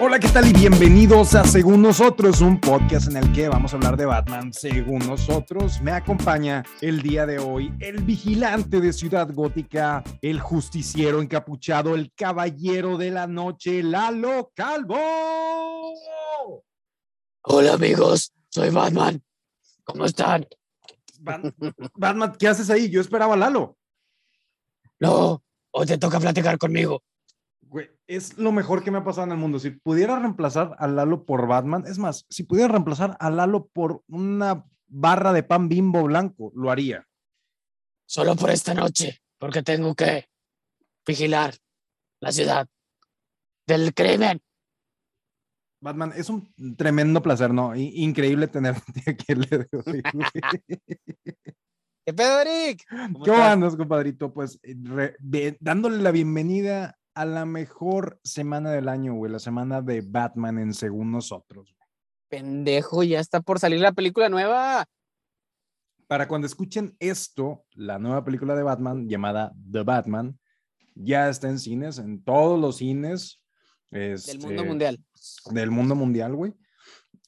Hola, ¿qué tal? Y bienvenidos a Según Nosotros, un podcast en el que vamos a hablar de Batman según nosotros. Me acompaña el día de hoy el vigilante de Ciudad Gótica, el justiciero encapuchado, el caballero de la noche, Lalo Calvo. Hola amigos, soy Batman. ¿Cómo están? Bat- Batman, ¿qué haces ahí? Yo esperaba a Lalo. No, hoy te toca platicar conmigo. Güey, es lo mejor que me ha pasado en el mundo. Si pudiera reemplazar a Lalo por Batman, es más, si pudiera reemplazar a Lalo por una barra de pan bimbo blanco, lo haría. Solo por esta noche, porque tengo que vigilar la ciudad del crimen. Batman, es un tremendo placer, ¿no? Increíble tenerte aquí el día de hoy. ¿Qué pedo, Eric? ¿Cómo ¿Cómo andas, compadrito? Pues eh, re- dándole la bienvenida a la mejor semana del año, güey, la semana de Batman en según nosotros. güey. Pendejo, ya está por salir la película nueva. Para cuando escuchen esto, la nueva película de Batman llamada The Batman ya está en cines, en todos los cines. Del mundo este, mundial. del mundo mundial, güey.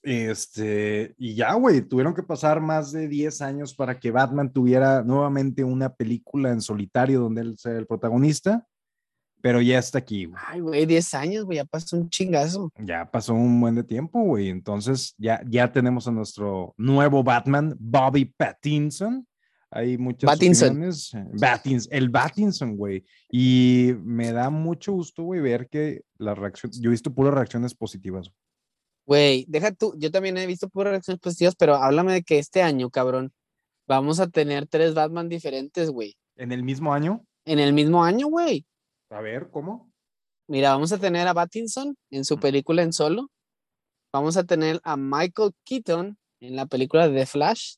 Este, y ya, güey, tuvieron que pasar más de 10 años para que Batman tuviera nuevamente una película en solitario donde él sea el protagonista, pero ya está aquí, güey. Ay, güey, 10 años, güey, ya pasó un chingazo. Ya pasó un buen de tiempo, güey. Entonces, ya, ya tenemos a nuestro nuevo Batman, Bobby Pattinson. Hay muchas Pattinson. opiniones. Battins, el Pattinson, güey. Y me da mucho gusto, güey, ver que la reacción, yo he visto puras reacciones positivas. Güey, deja tú, yo también he visto puras reacciones positivas, pero háblame de que este año, cabrón, vamos a tener tres Batman diferentes, güey. En el mismo año, En el mismo año, güey. A ver, ¿cómo? Mira, vamos a tener a Pattinson en su película en solo. Vamos a tener a Michael Keaton en la película de The Flash.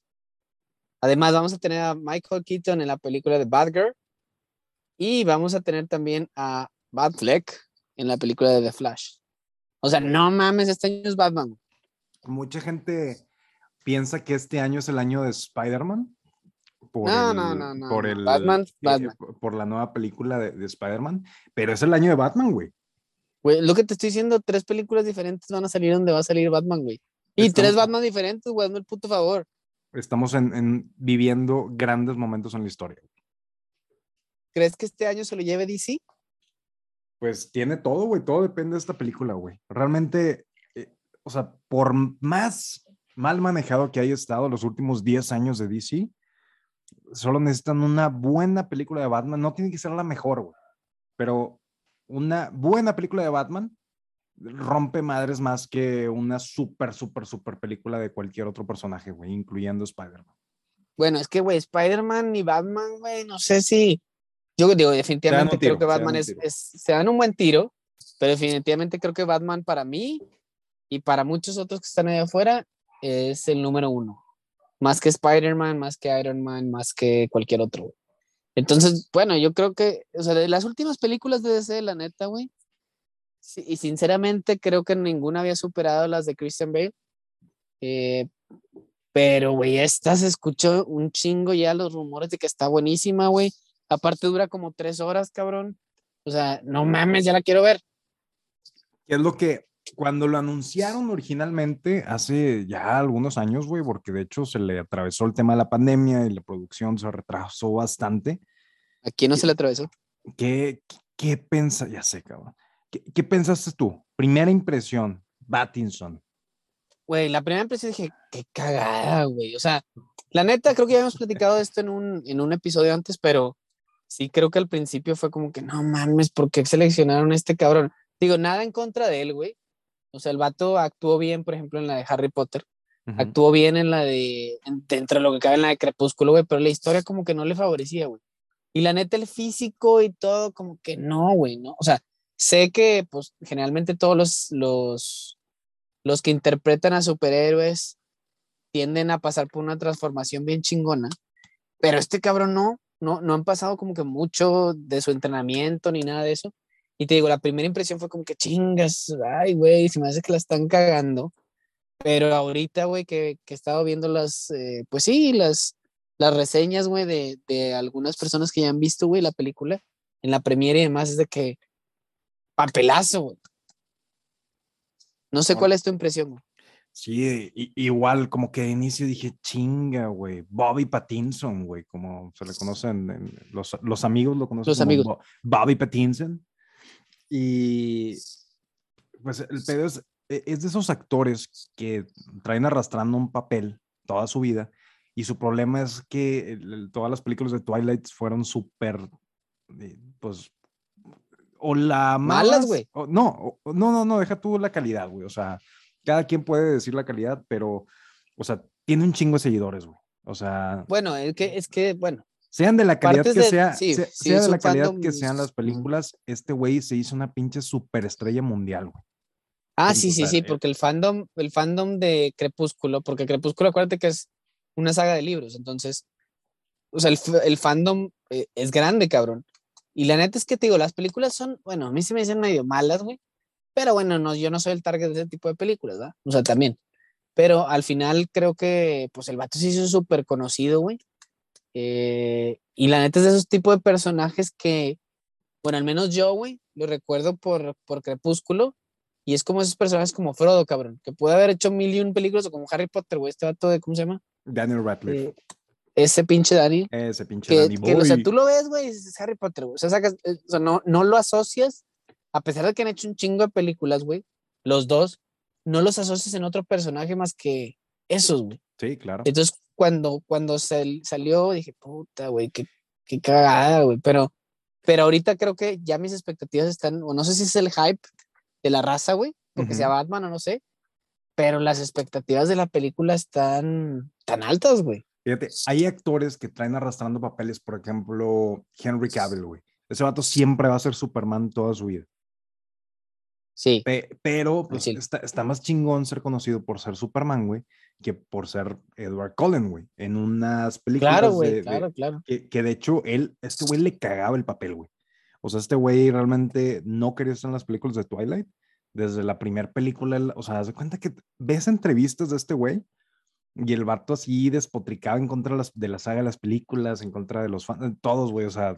Además, vamos a tener a Michael Keaton en la película de Batgirl. Y vamos a tener también a Batfleck en la película de The Flash. O sea, no mames, este año es Batman. Mucha gente piensa que este año es el año de Spider-Man. Por No, el- no, no, no, Por el, Batman, eh, Batman. por- por la nueva película de, de Spider-Man, pero es el año de Batman, güey. Güey, lo que te estoy diciendo, tres películas diferentes van a salir donde va a salir Batman, güey. Y Estamos- tres Batman diferentes, güey, hazme el puto favor. Estamos en, en viviendo grandes momentos en la historia. ¿Crees que este año se lo lleve DC? Pues tiene todo, güey, todo depende de esta película, güey. Realmente, eh, o sea, por más mal manejado que haya estado los últimos 10 años de DC, solo necesitan una buena película de Batman. No tiene que ser la mejor, güey, pero una buena película de Batman rompe madres más que una súper, súper, súper película de cualquier otro personaje, güey, incluyendo Spider-Man. Bueno, es que, güey, Spider-Man y Batman, güey, no sé si. Yo digo, definitivamente un creo tiro, que Batman es, tiro. es- Se dan un buen tiro, pero definitivamente creo que Batman para mí y para muchos otros que están allá afuera es el número uno. Más que Spider-Man, más que Iron Man, más que cualquier otro. Entonces, bueno, yo creo que, o sea, de las últimas películas de DC, la neta, güey. y sinceramente creo que ninguna había superado las de Christian Bale. Eh, pero, güey, esta se escuchó un chingo ya los rumores de que está buenísima, güey. Aparte dura como tres horas, cabrón. O sea, no mames, ya la quiero ver. Que es lo que cuando lo anunciaron originalmente hace ya algunos años, güey, porque de hecho se le atravesó el tema de la pandemia y la producción se retrasó bastante. ¿A quién no se le atravesó? ¿Qué, qué pensa? Ya sé, cabrón. ¿Qué, qué pensaste tú? Primera impresión, Battinson. Güey, la primera impresión dije, qué cagada, güey. O sea, la neta, creo que ya hemos platicado de esto en un, en un episodio antes, pero sí creo que al principio fue como que, no mames, ¿por qué seleccionaron a este cabrón? Digo, nada en contra de él, güey. O sea, el vato actuó bien, por ejemplo, en la de Harry Potter. Actuó bien en la de, en- dentro de lo que cabe en la de Crepúsculo, güey, pero la historia como que no le favorecía, güey. Y la neta, el físico y todo, como que no, güey, ¿no? O sea, sé que, pues, generalmente todos los, los, los que interpretan a superhéroes tienden a pasar por una transformación bien chingona, pero este cabrón no, no, no han pasado como que mucho de su entrenamiento ni nada de eso. Y te digo, la primera impresión fue como que chingas, ay, güey, se me hace que la están cagando. Pero ahorita, güey, que, que he estado viendo las, eh, pues sí, las, las reseñas, güey, de, de algunas personas que ya han visto, güey, la película en la premiere y demás, es de que papelazo, güey. No sé cuál es tu impresión, güey. Sí, igual como que de inicio dije, chinga, güey, Bobby Pattinson, güey, como se le conocen, los, los, amigos lo conocen los amigos. Bobby Pattinson. Y pues el pedo es, e, es de esos actores que traen arrastrando un papel toda su vida y su problema es que todas las películas de Twilight fueron súper, eh, pues, o la malas, güey. No, no, no, no, deja tú la calidad, güey. O sea, cada quien puede decir la calidad, pero, o sea, tiene un chingo de seguidores, güey. O sea. Bueno, es que, es que, bueno. Sean de la calidad que sea, sea, de la calidad que sean las películas, este güey se hizo una pinche superestrella mundial, güey. Ah, sí, sí, sí, porque el fandom, el fandom de Crepúsculo, porque Crepúsculo, acuérdate que es una saga de libros, entonces, o sea, el, el fandom eh, es grande, cabrón. Y la neta es que te digo, las películas son, bueno, a mí se me dicen medio malas, güey, pero bueno, no, yo no soy el target de ese tipo de películas, ¿verdad? O sea, también. Pero al final creo que, pues el vato se hizo súper conocido, güey. Eh, y la neta es de esos tipos de personajes que, bueno, al menos yo, güey, lo recuerdo por, por Crepúsculo y es como esos personajes como Frodo, cabrón, que puede haber hecho mil y un películas o como Harry Potter, güey, este vato de, ¿cómo se llama? Daniel Radcliffe. Eh, ese pinche Dani. Ese pinche Dani. Que, o sea, tú lo ves, güey, es Harry Potter, güey. O sea, sacas, eh, o sea no, no lo asocias, a pesar de que han hecho un chingo de películas, güey, los dos, no los asocias en otro personaje más que esos, güey. Sí, claro. Entonces, cuando, cuando salió, dije, puta, güey, qué, qué cagada, güey. Pero, pero ahorita creo que ya mis expectativas están, o no sé si es el hype de la raza, güey, porque sea Batman o no sé, pero las expectativas de la película están tan altas, güey. Fíjate, hay actores que traen arrastrando papeles, por ejemplo, Henry Cavill, güey. Ese vato siempre va a ser Superman toda su vida. Sí. pero pues, Está, más chingón ser conocido por ser Superman, güey, que por ser Edward Cullen, güey, en unas películas. Claro, güey, claro, claro. Que, que, de hecho, él, este güey le cagaba el papel, güey. O sea, este güey realmente no quería estar en las películas de Twilight. Desde la primera película, o sea, haz de cuenta que ves entrevistas de este güey y el vato así despotricaba en contra de, las, de la saga de las películas, en contra de los fans, todos, güey, o sea,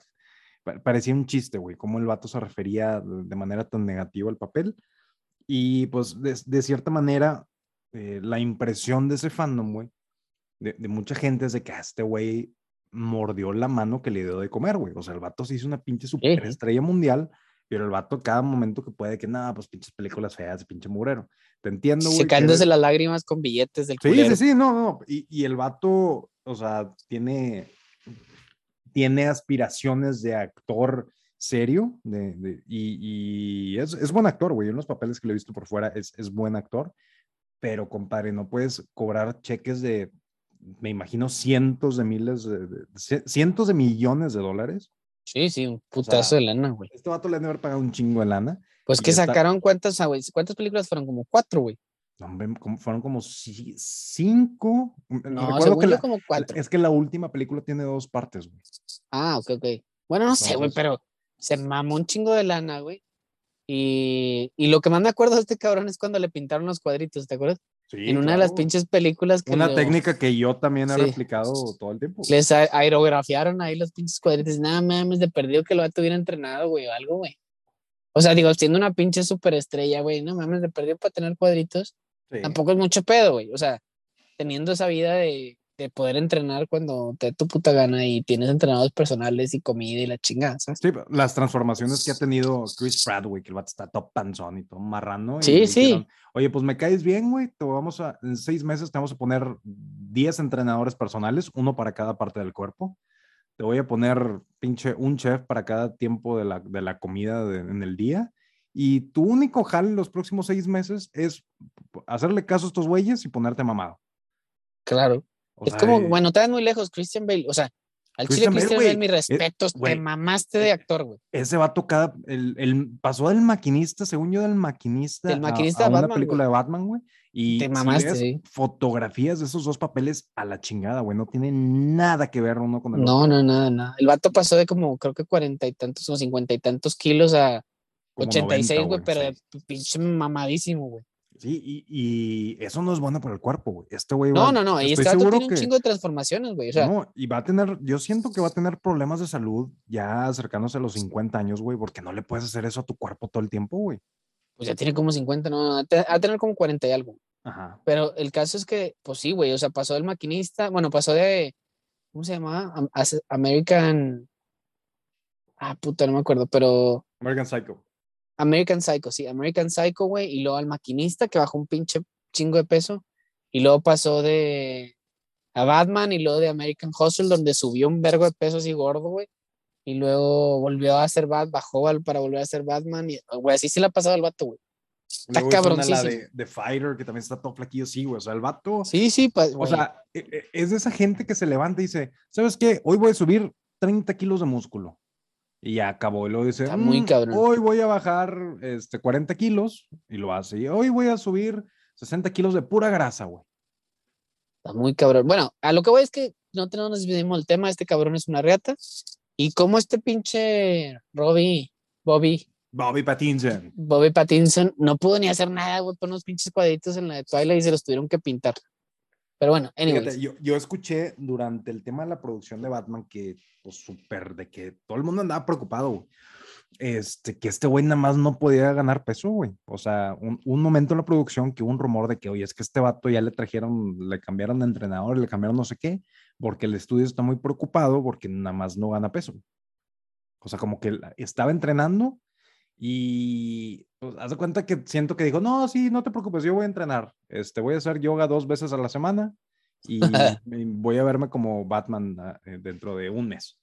parecía un chiste, güey, cómo el vato se refería de manera tan negativa al papel. Y pues de, de cierta manera, eh, la impresión de ese fandom, güey, de, de, mucha gente es de que este güey mordió la mano que le dio de comer, güey. O sea, el vato se hizo una pinche superestrella mundial, pero el vato cada momento que puede que nada, pues pinches películas feas, pinche murero. Te entiendo, güey. Secándose las lágrimas con billetes del Sí, sí, sí, no, no. Y, y, el vato, o sea, tiene, tiene aspiraciones de actor serio de, y, y es, es, buen actor, güey. En los papeles que le he visto por fuera es, es buen actor, pero compadre, no puedes cobrar cheques de me imagino cientos de miles, de, cientos de millones de dólares. Sí, sí, un putazo de lana, güey. Este vato le debe haber pagado un chingo de lana. Pues que sacaron cuántas, güey, cuántas películas fueron, como cuatro, güey. fueron como cinco. No, Recuerdo que como cuatro. Es que la última película tiene dos partes, güey. Ah, ok, ok. Bueno, no sé, güey, pero se mamó un chingo de lana, güey. Y, y, lo que más me acuerdo de este cabrón es cuando le pintaron los cuadritos, ¿te acuerdas? en una de las pinches películas que. Una técnica que yo también he replicado todo el tiempo. Les aerografiaron ahí los pinches cuadritos. Nada mames, de perdido que lo hubiera entrenado, güey, o algo, güey. O sea, digo, siendo una pinche superestrella, güey, no mames, de perdido para tener cuadritos. Tampoco es mucho pedo, güey. O sea, teniendo esa vida de, de poder entrenar cuando te dé tu puta gana y tienes entrenados personales y comida y la chingada, ¿sabes? Sí, las transformaciones que ha tenido Chris Pratt, güey, que el vato está top panzón y todo marrano. Sí, sí. Oye, pues me caes bien, güey, te vamos a, en seis meses te vamos a poner 10 entrenadores personales, uno para cada parte del cuerpo. Te voy a poner, pinche, un chef para cada tiempo de la, de la comida en el día. Y tu único jal en los próximos seis meses es hacerle caso a estos güeyes y ponerte mamado. Claro es como, bueno, te muy lejos, Christian Bale. O sea, al Christian chile Christian Bale, mi respeto, te mamaste de actor, güey. Ese va a tocar, el, el, pasó del maquinista, según yo, del maquinista. Del maquinista a, a una película de Batman, güey. Y te mamaste, sí. fotografías de esos dos papeles a la chingada, güey. No tiene nada que ver uno con el no, otro. No, no, nada, nada. El vato pasó de como, creo que cuarenta y tantos o cincuenta y tantos kilos a ochenta y seis, güey, pero pinche mamadísimo, güey. Sí, y, eso no es bueno para el cuerpo, güey. Este güey. No, no, no. Y este tiene un chingo de transformaciones, güey. O sea, no, y va a tener, yo siento que va a tener problemas de salud ya acercándose a los 50 años, güey, porque no le puedes hacer eso a tu cuerpo todo el tiempo, güey. Pues ya tiene como 50, no, a tener como 40 y algo. Ajá. Pero el caso es que, pues sí, güey, o sea, pasó del maquinista, bueno, pasó de, ¿cómo se llamaba? American, ah, puta, no me acuerdo, pero... American Psycho. American Psycho, sí, American Psycho, güey, y luego al maquinista que bajó un pinche chingo de peso, y luego pasó de a Batman y luego de American Hustle, donde subió un vergo de peso así gordo, güey, y luego volvió a ser Batman, bajó para volver a ser Batman, y, güey, así se le ha pasado al vato, güey. Está cabrón. La de, de, Fighter, que también está todo flaquillo, sí, güey. O sea, el vato. Sí, sí, pues. O sea, e, e, es de esa gente que se levanta y dice, ¿sabes qué? Hoy voy a subir 30 kilos de músculo. Y ya acabó. Y luego dice, está muy mm, cabrón. Hoy voy a bajar este, 40 kilos. Y lo hace. Y hoy voy a subir 60 kilos de pura grasa, güey. Está muy cabrón. Bueno, a lo que voy es que no tenemos el tema. Este cabrón es una reata. Y como este pinche Robbie, Bobby, Bobby Pattinson. Bobby Pattinson no pudo ni hacer nada, güey, por unos pinches cuadritos en la de Twilight y se los tuvieron que pintar. Pero bueno, anyways. yo, yo, escuché durante el tema de la producción de Batman que, pues, súper, de que todo el mundo andaba preocupado, Este, que este güey nada más no podía ganar peso, güey. O sea, un, un, momento en la producción que hubo un rumor de que, oye, es que este vato ya le trajeron, le cambiaron de entrenador, le cambiaron no sé qué, porque el estudio está muy preocupado porque nada más no gana peso. O sea, como que estaba entrenando y pues, haz de cuenta que siento que dijo, no, sí, no te preocupes, yo voy a entrenar. Este, voy a hacer yoga dos veces a la semana y voy a verme como Batman ah, eh, dentro de un mes.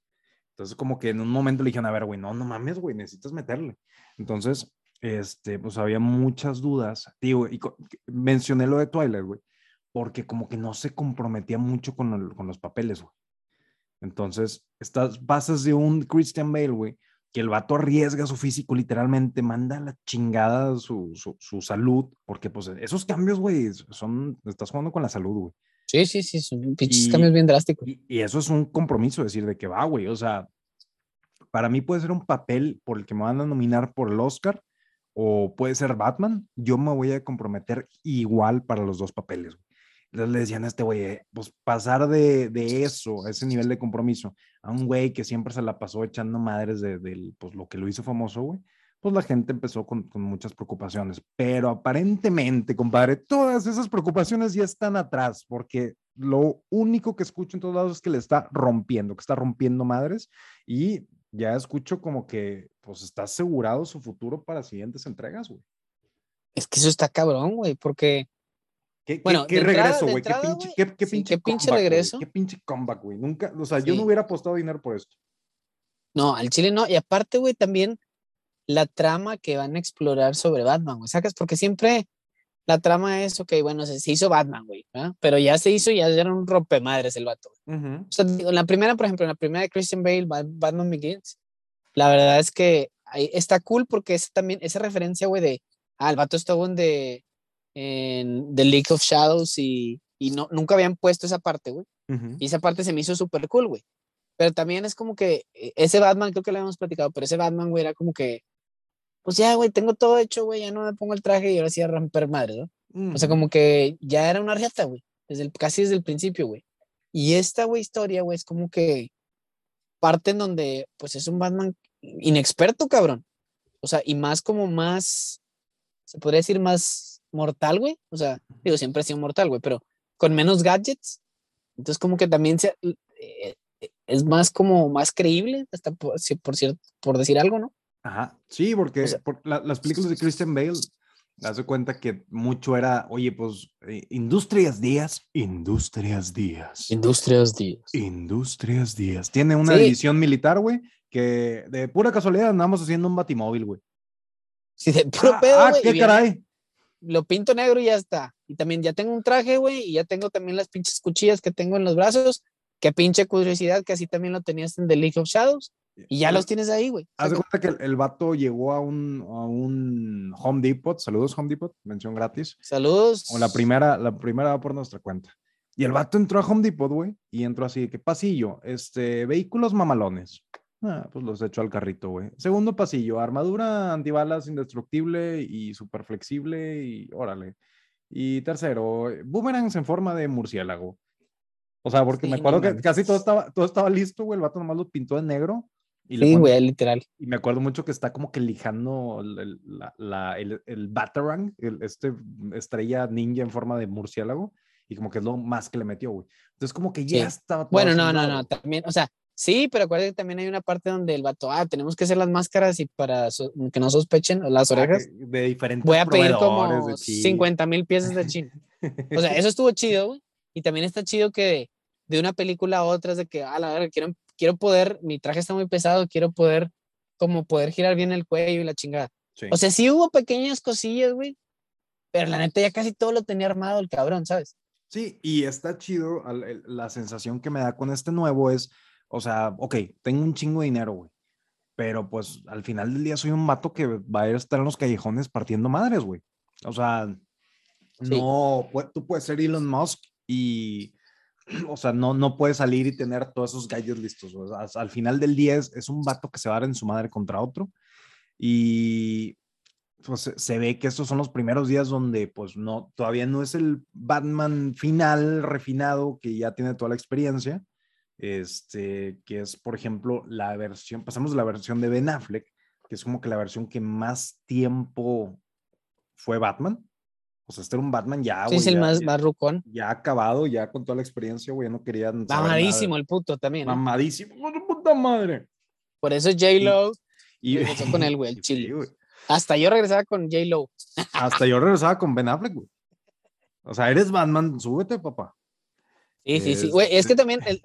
Entonces, como que en un momento le dijeron, a ver, güey, no, no mames, güey, necesitas meterle. Entonces, este, pues había muchas dudas. Digo, y mencioné lo de Twilight, güey, porque como que no se comprometía mucho con, con los papeles, güey. Entonces, estas bases de un Christian Bale, güey, que el vato arriesga su físico literalmente, manda la chingada su, su, salud, porque pues esos cambios, güey, son, estás jugando con la salud, güey. Sí, sí, sí, son pinches cambios bien drásticos. Y, y, eso es un compromiso, decir de que va, güey, o sea, para mí puede ser un papel por el que me van a nominar por el Oscar, o puede ser Batman, yo me voy a comprometer igual para los dos papeles, güey. Entonces le decían a este güey, eh, pues pasar de, de, eso, a ese nivel de compromiso, a un güey que siempre se la pasó echando madres de, de pues, lo que lo hizo famoso, güey, pues la gente empezó con, con, muchas preocupaciones. Pero aparentemente, compadre, todas esas preocupaciones ya están atrás, porque lo único que escucho en todos lados es que le está rompiendo, que está rompiendo madres y ya escucho como que pues está asegurado su futuro para siguientes entregas, güey. Es que eso está cabrón, güey, porque ¿Qué, bueno, qué, regreso, güey? ¿Qué pinche, qué, qué pinche, ¿qué pinche regreso? ¿Qué pinche comeback, güey? Nunca, o sea, yo no hubiera apostado dinero por esto. No, al Chile no. Y aparte, güey, también la trama que van a explorar sobre Batman, güey. ¿Sacas? Porque siempre la trama es, ok, bueno, se, hizo Batman, güey, pero ya se hizo, ya era un rompemadres el vato. O sea, en la primera, por ejemplo, en la primera de Christian Bale, Batman Begins, la verdad es que ahí está cool porque es también esa referencia, güey, de, ah, el vato estuvo en de en The League of Shadows y, y no, nunca habían puesto esa parte, güey. Y esa parte se me hizo súper cool, güey. Pero también es como que eh, ese Batman, creo que lo habíamos platicado, pero ese Batman, güey, era como que, pues ya, güey, tengo todo hecho, güey, ya no me pongo el traje y ahora sí a romper madre, ¿no? O sea, como que ya era una riata, güey, desde el, casi desde el principio, güey. Y esta, güey, historia, güey, es como que parte en donde, pues es un Batman inexperto, cabrón. O sea, y más como más, se podría decir más mortal, güey. O sea, digo, siempre ha sido mortal, güey, pero con menos gadgets. Entonces, como que también se, eh, es más como más creíble, hasta por, por, cierto, por decir algo, ¿no? Ajá, sí, porque por las películas de Christian Bale, das cuenta que mucho era, oye, pues, eh, Industrias Díaz, Industrias Díaz. Industrias Díaz. Industrias Díaz. Tiene una división militar, güey, que de pura casualidad andamos haciendo un batimóvil, güey. Sí, de puro ah, pedo, Ah, qué caray lo pinto negro y ya está. Y también ya tengo un traje, güey, y ya tengo también las pinches cuchillas que tengo en los brazos. Qué pinche curiosidad que así también lo tenías en The League of Shadows. Y ya los tienes ahí, güey. Haz de cuenta que el, vato llegó a un, a un Home Depot. Saludos, Home Depot. Mención gratis. Saludos. O la primera, la primera va por nuestra cuenta. Y el vato entró a Home Depot, güey, y entró así, ¿qué pasillo? Este, vehículos mamalones. Ah, pues los echo al carrito, güey. Segundo pasillo, armadura antibalas indestructible y súper flexible y órale. Y tercero, boomerangs en forma de murciélago. O sea, porque me acuerdo que casi todo estaba, todo estaba listo, güey. El vato nomás lo pintó de negro Y Sí, güey, literal. Y me acuerdo mucho que está como que lijando el, el- la, la- el, el Batarang, el- este estrella ninja en forma de murciélago, y como que es lo más que le metió, güey. Entonces, como que ya Sí. estaba todo Bueno, no, no, no, también, o sea, sí, pero acuérdate que también hay una parte donde el vato, ah, tenemos que hacer las máscaras y para so- que no sospechen las Ah, orejas, de diferentes voy a pedir como de chi. 50 mil piezas de chino. O sea, eso estuvo chido, güey. Y también está chido que de, de una película a otra es de que, a la verga, quiero, quiero poder, mi traje está muy pesado, quiero poder, como poder girar bien el cuello y la chingada. Sí. O sea, sí hubo pequeñas cosillas, güey. Pero la neta ya casi todo lo tenía armado el cabrón, ¿sabes? Sí, y está chido. La sensación que me da con este nuevo es, o sea, ok, tengo un chingo de dinero, güey. Pero pues al final del día soy un vato que va a estar en los callejones partiendo madres, güey. O sea, Sí. no, tú puedes ser Elon Musk y, o sea, no, no puedes salir y tener todos esos gallos listos. o sea, al final del día es, es un vato que se va a dar en su madre contra otro. Y pues se- se ve que estos son los primeros días donde pues no, todavía no es el Batman final, refinado, que ya tiene toda la experiencia, este, que es por ejemplo la versión, pasamos de la versión de Ben Affleck, que es como que la versión que más tiempo fue Batman. O sea, este era un Batman ya, Sí, güey, es el ya- más, ya- más rucón. ya acabado, ya con toda la experiencia, güey, ya no querían nada Mamadísimo el puto también. ¿eh? Mamadísimo, ¡hijo de puta madre. Por eso J-Lo Y regresó con él, güey, el Sí, chile. Hasta yo regresaba con J-Lo. Hasta yo regresaba con Ben Affleck, güey. O sea, eres Batman, súbete, papá. Sí, sí, sí. Güey, es que Este- también, el-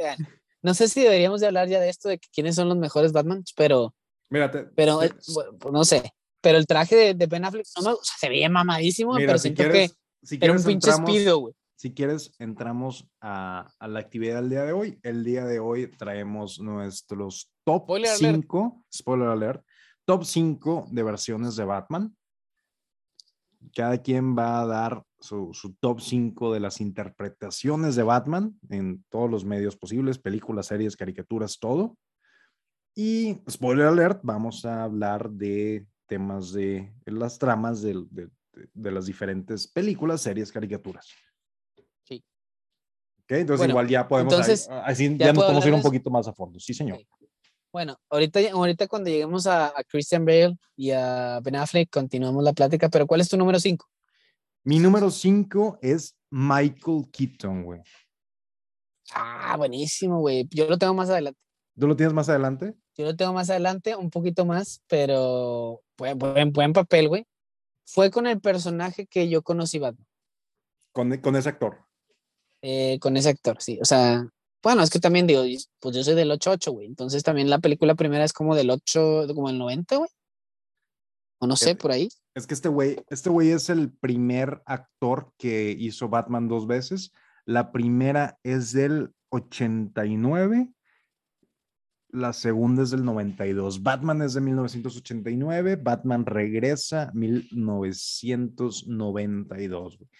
no sé si deberíamos de hablar ya de esto, de que quiénes son los mejores Batman, pero, Mírate. pero, te- bueno, no sé. Pero el traje de, de Ben Affleck, no me, o sea, se veía mamadísimo, mira, pero si siento quieres, que si era un pinche speedo, güey. Si quieres, entramos a, a la actividad del día de hoy. El día de hoy traemos nuestros top Spoiler alert. 5, spoiler alert, top 5 de versiones de Batman. Cada quien va a dar su, su top 5 de las interpretaciones de Batman en todos los medios posibles, películas, series, caricaturas, todo. Y spoiler alert, vamos a hablar de temas de las tramas de, de- de las diferentes películas, series, caricaturas. Sí. Ok, entonces Bueno, igual ya podemos, entonces, así ¿ya ya, nos podemos ir un poquito más a fondo. Sí, señor. Ok. Bueno, ahorita, ahorita cuando lleguemos a, a Christian Bale y a Ben Affleck, continuamos la plática, pero ¿cuál es tu número 5? Mi número 5 es Michael Keaton, güey. Ah, buenísimo, güey. Yo lo tengo más adelante. ¿Tú lo tienes más adelante? Yo lo tengo más adelante, un poquito más, pero buen, buen, buen papel, güey. Fue con el personaje que yo conocí Batman, Con, con ese actor. eh, con ese actor, sí. O sea, bueno, es que también digo, pues yo soy del 8-8, güey. Entonces también la película primera es como del 8, como el 90, güey. O no sé, por ahí. Es que este güey, este güey es el primer actor que hizo Batman dos veces. La primera es del 89, la segunda es del 92. Batman es de 1989, Batman regresa 1992. güey.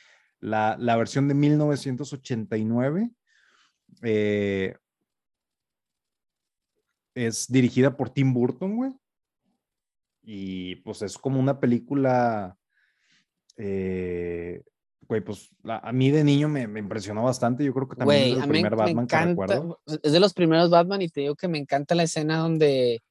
La, la versión de 1989 eh, es dirigida por Tim Burton, güey. Y pues es como una película, eh, güey, pues la- a mí de niño me, me impresionó bastante. Yo creo que también Güey, es el me, primer me Batman que encanta, recuerdo. es de los primeros Batman y te digo que me encanta la escena donde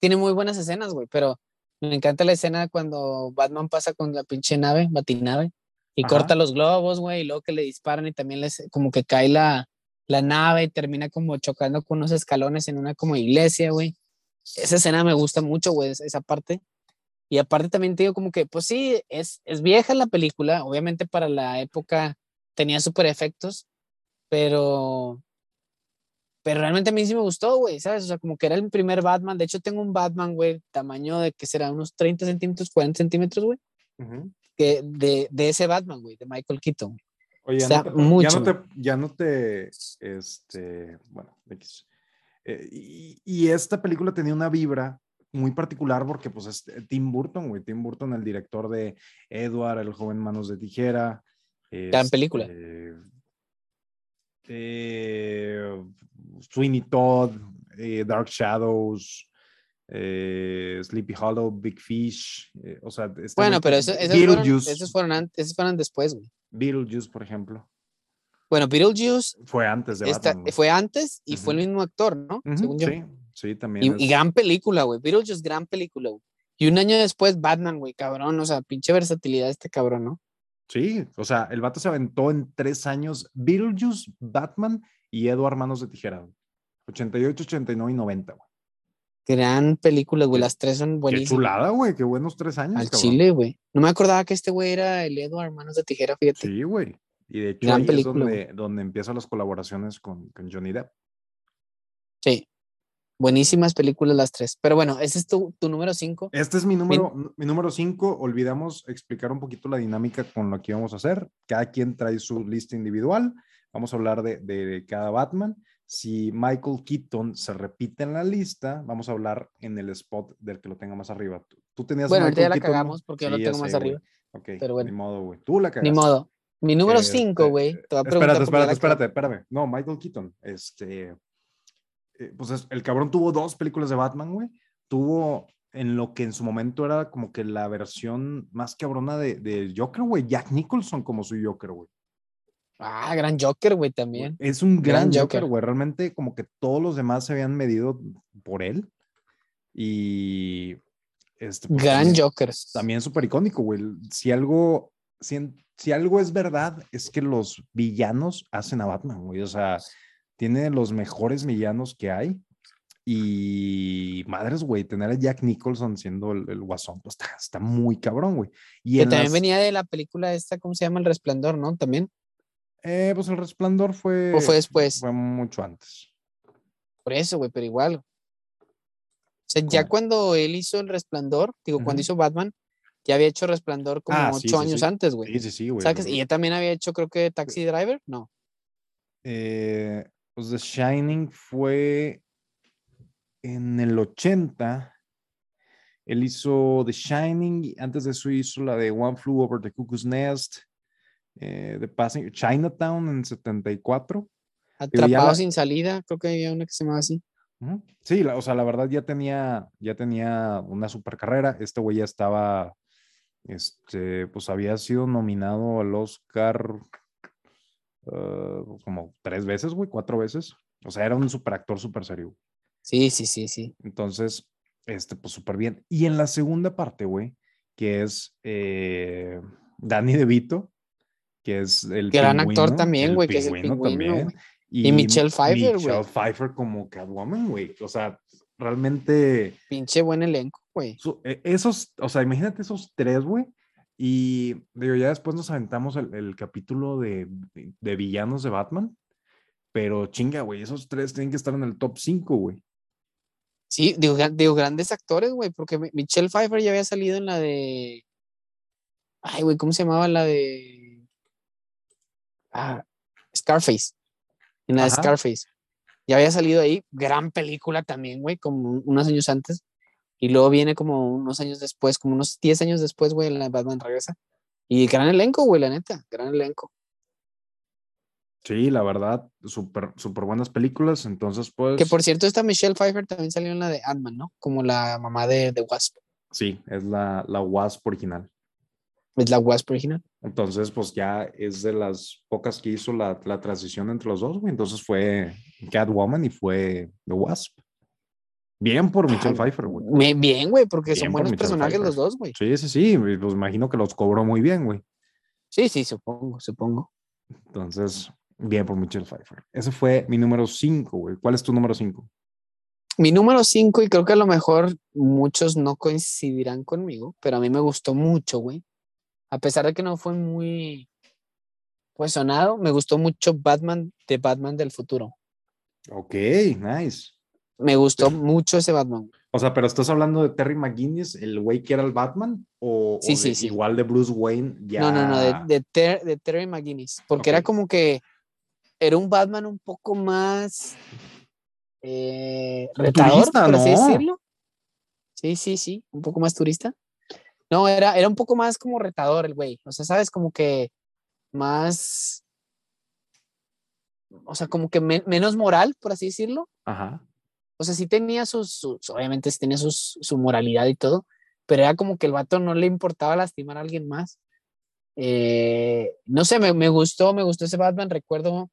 tiene muy buenas escenas, güey, pero me encanta la escena cuando Batman pasa con la pinche nave, batinave, y Ajá. corta los globos, güey, y luego que le disparan y también les como que cae la, la nave y termina como chocando con unos escalones en una como iglesia, güey. Esa escena me gusta mucho, güey, esa- parte. Y aparte también te digo como que, pues sí, es, es vieja la película, obviamente para la época tenía super efectos, pero, pero realmente a mí sí me gustó, güey, ¿sabes? O sea, como que era el primer Batman. De hecho, tengo un Batman, güey, tamaño de que será unos 30 centímetros, 40 centímetros, güey, Ujú. que de, de ese Batman, güey, de Michael Keaton. Oye, ya, Está no te, ya mucho. no te, ya no te, este, bueno, X. Eh, y, y esta película tenía una vibra muy particular porque pues es Tim Burton, güey, Tim Burton, el director de Edward, el joven manos de tijera. Gran película. este, eh, Sweeney Todd, eh, Dark Shadows, eh, Sleepy Hollow, Big Fish, eh, o sea, este Bueno, pero eso, esos, fueron, fueron después, güey. Beetlejuice, por ejemplo, Bueno, Beetlejuice fue antes de esta- Batman. fue antes y fue el mismo actor, ¿no? Ujú, Según yo. Sí, Sí, también. Y, gran película, güey. Beetlejuice, gran película, güey. Y un año después, Batman, güey, cabrón. O sea, pinche versatilidad este cabrón, ¿no? Sí, o sea, el vato se aventó en tres años Beetlejuice, Batman y Edward Manos de Tijera. güey. 88, 89 y 90, güey. Gran película, güey. Qué- Las tres son Qué buenísimas. chulada, güey. Qué buenos tres años. Al cabrón. chile, güey. No me acordaba que este güey era el Edward Manos de Tijera, fíjate. Sí, güey. Y de hecho Gran ahí película, es donde, donde empiezan las colaboraciones con, con Johnny Depp. Sí. Buenísimas películas las tres. Pero bueno, ese es tu, tu número cinco. Este es mi número, mi número 5. Olvidamos explicar un poquito la dinámica con lo que íbamos a hacer. Cada quien trae su lista individual. Vamos a hablar de, de cada Batman. Si Michael Keaton se repite en la lista, vamos a hablar en el spot del que lo tenga más arriba. Tú, tú tenías Bueno, ahorita ya la cagamos porque yo lo tengo más sé, arriba. Ok, pero bueno. ni modo, güey. Tú la cagaste. Ni modo. Mi número Este, cinco, güey. Te voy a preguntar. Espérate, espérate, espérate, espérame. No, Michael Keaton. Este, eh, pues es- el cabrón tuvo dos películas de Batman, güey. Tuvo en lo que en su momento era como que la versión más cabrona de, de Joker, güey. Jack Nicholson como su Joker, güey. Ah, gran Joker, güey, también. Es un gran, Gran Joker, güey. Realmente como que todos los demás se habían medido por él. Y... Este, pues, Gran Joker. también súper icónico, güey. Si algo, si, en- si algo es verdad, es que los villanos hacen a Batman, güey. O sea, tiene los mejores villanos que hay. Y madres, güey, tener a Jack Nicholson siendo el, el guasón, pues está, está muy cabrón, güey. Y Que también las- venía de la película esta, ¿cómo se llama? El Resplandor, ¿no? También. eh, pues el resplandor fue. ¿O fue después? Fue mucho antes. Por eso, güey, pero igual. O sea, ya cuando él hizo el Resplandor, digo, cuando hizo Batman, ya había hecho Resplandor como Ah, ocho sí, años sí. antes, güey. Sí, sí, sí, güey. Y ya también había hecho, creo que Taxi Driver, no. Eh, pues The Shining fue en el 80. Él hizo The Shining, y antes de eso hizo la de One Flew Over the Cuckoo's Nest, eh, The Passing, Chinatown en 74. ya Atrapado la- sin salida, creo que había una que se llamaba así. Sí, la- o sea, la verdad ya tenía, ya tenía una super carrera. Este güey ya estaba, este, pues había sido nominado al Oscar eh, como tres veces, güey, cuatro veces. O sea, era un super actor súper serio. Sí, sí, sí, sí. Entonces, este, pues súper bien. Y en la segunda parte, güey, que es eh, Danny DeVito, que es el Gran actor también, güey, que es el pingüino, también. güey. Y Michelle Pfeiffer, güey. Michelle Pfeiffer como Catwoman, güey. O sea, realmente Pinche buen elenco, güey. e- esos, o sea, imagínate esos tres, güey. Y digo, ya después nos aventamos el, el capítulo de, de villanos de Batman. Pero chinga, güey, esos tres tienen que estar en el top 5, güey. Sí, digo, digo, grandes actores, güey, porque Mi- Michelle Pfeiffer ya había salido en la de. Ay, güey, ¿cómo se llamaba la de. Ah, Scarface. En la de. Scarface. Ya había salido ahí, gran película también, güey, como un- unos años antes. Y luego viene como unos años después, como unos 10 años después, güey, la Batman regresa. Y gran elenco, güey, la neta, gran elenco. Sí, la verdad, súper súper buenas películas. Entonces, pues. Que por cierto, esta Michelle Pfeiffer también salió en la de Ant-Man, ¿no? Como la mamá de, de Wasp. Sí, es la, la Wasp original. Es la Wasp original. Entonces, pues ya es de las pocas que hizo la, la transición entre los dos, güey. Entonces fue Catwoman y fue The Wasp. Bien por Michelle Ah, Pfeiffer, güey. Bien, güey, porque Bien son buenos Michelle personajes Pfeiffer. los dos, güey. Sí, sí, sí. Pues imagino que los cobró muy bien, güey. Sí, sí, supongo, supongo. Entonces, bien por Michelle Pfeiffer. Ese fue mi número 5, güey. ¿Cuál es tu número 5? Mi número 5, y creo que a lo mejor muchos no coincidirán conmigo, pero a mí me gustó mucho, güey. A pesar de que no fue muy, pues sonado, me gustó mucho Batman de Batman del futuro. Ok, nice. Me gustó mucho ese Batman. O sea, pero estás hablando de Terry McGuinness, el güey que era el Batman, o, Sí, o sí, de- sí. igual de Bruce Wayne, ya. No, no, no, de, de, Ter- de Terry McGuinness, porque era como que era un Batman un poco más eh, retador, Turista, por así ¿no? decirlo. Sí, sí, sí, un poco más turista. No, era, era un poco más como retador el güey. O sea, sabes, como que más, o sea, como que men- menos moral, por así decirlo. Ajá. O sea, sí tenía sus, sus- obviamente sí tenía sus, su moralidad y todo, pero era como que el vato no le importaba lastimar a alguien más. Eh, no sé, me, me gustó, me gustó ese Batman. Recuerdo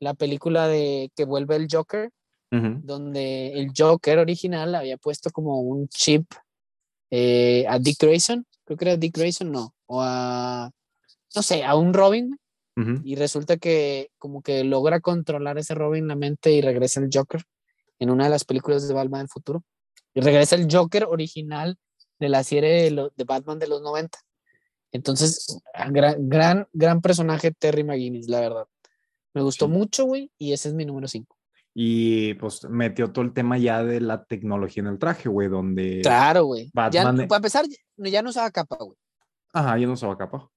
la película de que vuelve el Joker, donde el Joker original había puesto como un chip eh, a Dick Grayson, creo que era Dick Grayson, no, o a, no sé, a un Robin, y resulta que como que logra controlar ese Robin la mente y regresa el Joker en una de las películas de Batman del futuro. Y regresa el Joker original de la serie de, Batman de los 90. Entonces, gran, gran, gran personaje Terry McGuinness, la verdad. Me gustó mucho, güey, y ese es mi número 5. Y pues metió todo el tema ya de la tecnología en el traje, güey, donde. Claro, güey. Batman... Ya, para empezar, ya no usaba capa, güey. Ajá, ya no usaba capa.